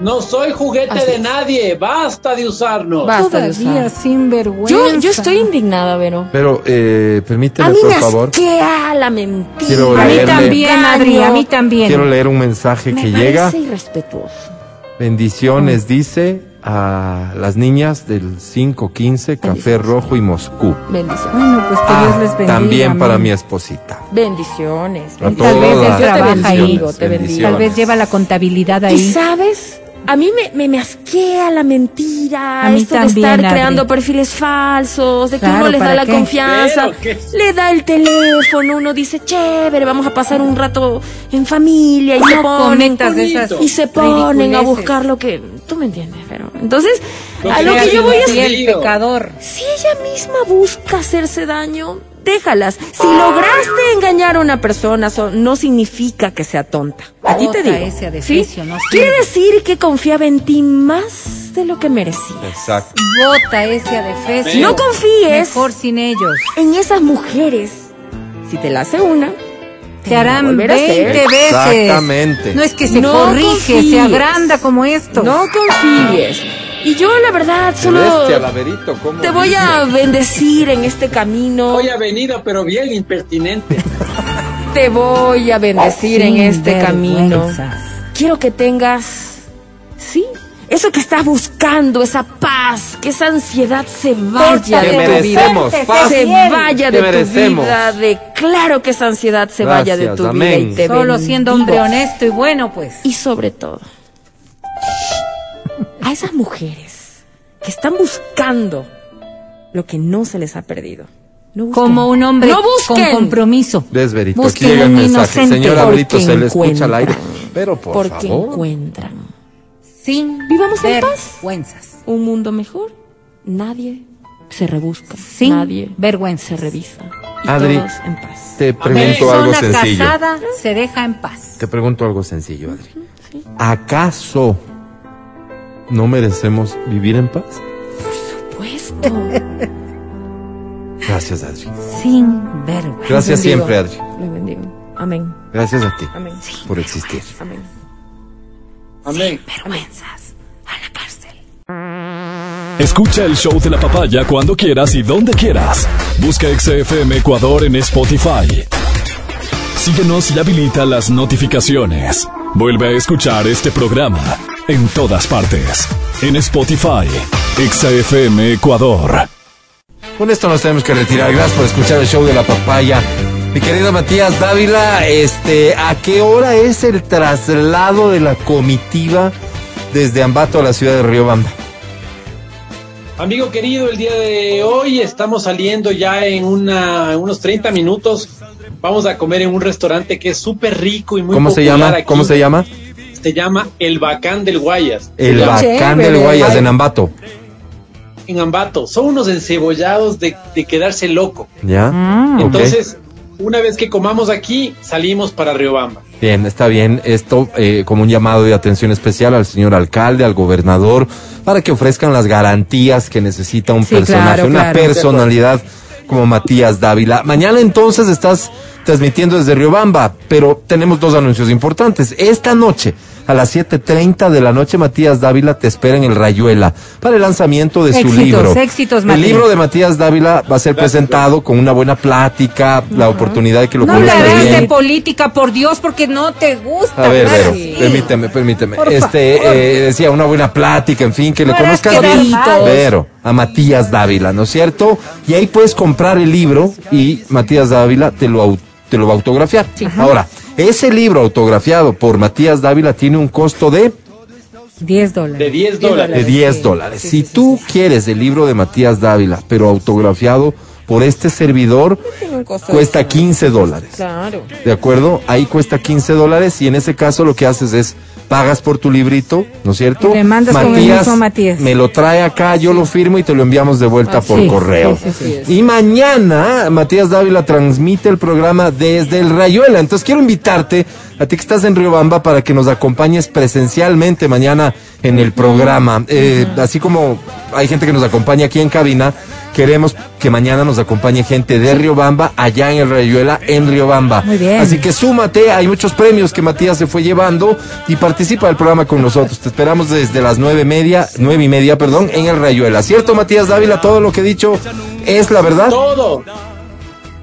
No soy juguete Así de es. nadie. Basta de usarnos. Basta de Todavía usarnos. sin vergüenza. Yo, yo estoy indignada, Vero. Pero, eh, A permíteme, mí por me favor. asquea la mentira. Quiero A mí leerle. también, Adri, a mí también. Quiero leer un mensaje Me que parece llega. irrespetuoso. Bendiciones, dice a las niñas del 515, Café Bendiciones. Rojo y Moscú. Bendiciones. Bueno, pues que Ah, Dios les bendiga. también para amén. mi esposita. Bendiciones. A Tal vez él trabaja ahí. Bendiciones, Te bendiciones. Tal vez lleva la contabilidad ¿Y ahí. sabes? A mí me, me, me asquea la mentira, A mí esto de también, estar Adri. creando perfiles falsos, de que Claro, uno les da ¿para la qué? confianza, le da el teléfono, uno dice, chévere, vamos a pasar un rato en familia y se No ponen, cometas esas y se ponen a buscar lo que, tú me entiendes, pero entonces, Lo a que lo que yo voy a Y el pecador. si ella misma busca hacerse daño, déjalas. Si lograste engañar a una persona, so- no significa que sea tonta. A ti te digo. ese ¿sí? adefesio, no Quiere decir que confiaba en ti más de lo que merecía. Exacto. Bota ese adefesio. No confíes Mejor sin ellos. en esas mujeres. Si te la hace una, Te harán volver a 20 hacer. veces. Exactamente. No es que se No corrige, confíes. se agranda como esto. no confíes. Y yo, la verdad, solo Celeste, Alaverito, ¿cómo te voy a bendecir en este camino. Hoy ha venido, pero bien impertinente. <laughs> Te voy a bendecir en este camino. Quiero que tengas, sí, eso que estás buscando, esa paz, que esa ansiedad se vaya Pórtate de tu vida. paz. Se vaya Que de tu vida, declaro que esa ansiedad se vaya de Gracias, tu amén. vida y te Solo siendo bendigo. hombre honesto y bueno, pues. Y sobre todo, a esas mujeres que están buscando lo que no se les ha perdido. No. Como un hombre no con busquen. compromiso. Ves, Verito, Busquen aquí llega el un mensaje. inocente. Señor Alberito, Porque se le escucha al aire. Pero por porque favor. encuentran Sin Vivamos en paz. vergüenzas. un mundo mejor. Nadie se rebusca. Sin nadie vergüenza. se revisa. Y Adri, todos en paz. Te pregunto algo Persona sencillo. casada se deja en paz. Te pregunto algo sencillo, Adri. ¿Acaso no merecemos vivir en paz? Puesto. <laughs> Gracias, Adri. Sin vergüenza. Gracias siempre, Adri. Le bendigo. Amén. Gracias a ti Amén. por existir. Amén. Sin vergüenzas. A la cárcel. Escucha el show de la papaya cuando quieras y donde quieras. Busca XFM Ecuador en Spotify. Síguenos y habilita las notificaciones. Vuelve a escuchar este programa en todas partes. En Spotify, XFM Ecuador. Con esto nos tenemos que retirar. Gracias por escuchar el show de la papaya. Mi querido Matías Dávila, este, ¿a qué hora es el traslado de la comitiva desde Ambato a la ciudad de Riobamba? Amigo querido, el día de hoy estamos saliendo ya en, una, unos 30 minutos. Vamos a comer en un restaurante que es súper rico y muy ¿Cómo se popular llama? aquí. ¿Cómo se llama? Se llama El Bacán del Guayas. El Se llama Bacán del Guayas en Ambato. En Ambato. Son unos encebollados de, de quedarse loco. ¿Ya? Mm. Entonces, una vez que comamos aquí, salimos para Riobamba. Bien, está bien. Esto eh, como un llamado de atención especial al señor alcalde, al gobernador, para que ofrezcan las garantías que necesita un personaje, una personalidad como Matías Dávila. Mañana entonces estás transmitiendo desde Riobamba, pero tenemos dos anuncios importantes. Esta noche a las 7.30 de la noche, Matías Dávila te espera en el Rayuela para el lanzamiento de su libro. Éxitos, El libro de Matías Dávila va a ser presentado con una buena plática, la oportunidad de que lo no conozcas bien. No de política, por Dios, porque no te gusta. A ver, Vero, permíteme, permíteme. este, eh, decía, una buena plática, en fin, que le conozcas bien. Vero, a Matías Dávila, ¿no es cierto? Y ahí puedes comprar el libro y Matías Dávila te lo, te lo va a autografiar. Ahora, ese libro autografiado por Matías Dávila tiene un costo de 10 dólares. De 10 dólares. De 10 dólares. si tú quieres el libro de Matías Dávila, pero autografiado por este servidor, cuesta 15 dólares. Claro. ¿De acuerdo? Ahí cuesta 15 dólares y en ese caso lo que haces es pagas por tu librito, ¿no es cierto? Le mandas Matías, con Matías. Me lo trae acá, yo lo firmo y te lo enviamos de vuelta por correo. y mañana Matías Dávila transmite el programa desde el Rayuela. Entonces quiero invitarte a ti que estás en Riobamba para que nos acompañes presencialmente mañana en el programa. Eh, así como hay gente que nos acompaña aquí en cabina, queremos que mañana nos acompañe gente de Riobamba, allá en el Rayuela, en Riobamba. Muy bien. Así que súmate, hay muchos premios que Matías se fue llevando y participa del programa con nosotros. Te esperamos desde las nueve media, nueve y media, perdón, en el Rayuela. ¿Cierto, Matías Dávila? Todo lo que he dicho es la verdad. Todo.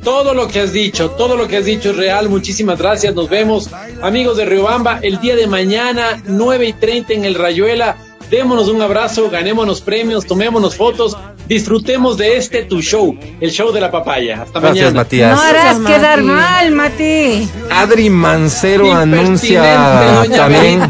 Todo lo que has dicho, todo lo que has dicho es real. Muchísimas gracias. Nos vemos, amigos de Riobamba, el día de mañana, 9 y 30 en el Rayuela. Démonos un abrazo, ganémonos premios, tomémonos fotos, disfrutemos de este tu show, el show de la papaya. Hasta Gracias, mañana. Matías. No harás quedar mal, Mati. Adri Mancero anuncia también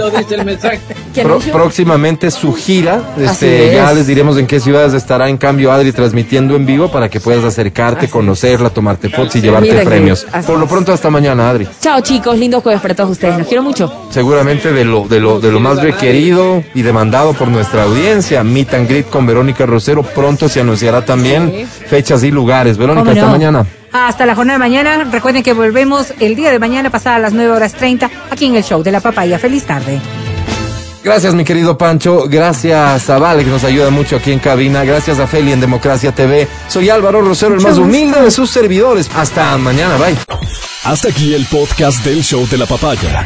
pro, próximamente su gira. Este, ya les diremos en qué ciudades estará en cambio Adri transmitiendo en vivo para que puedas acercarte, conocerla, tomarte fotos y llevarte Mira premios. Por lo pronto hasta mañana, Adri. Chao chicos, lindo jueves para todos ustedes. Los quiero mucho. Seguramente de lo, de lo, de lo más requerido y demandado por nuestra audiencia. Meet and greet con Verónica Rosero. Pronto se anunciará también fechas y lugares. Verónica, ¿Cómo hasta no? mañana. Hasta la jornada de mañana. Recuerden que volvemos el día de mañana pasada a las 9 horas 30 aquí en el show de la papaya. Feliz tarde. Gracias, mi querido Pancho. Gracias a Vale, que nos ayuda mucho aquí en cabina. Gracias a Feli en Democracia TV. Soy Álvaro Rosero, el más humilde de sus servidores. Hasta mañana. Bye. Hasta aquí el podcast del show de la papaya.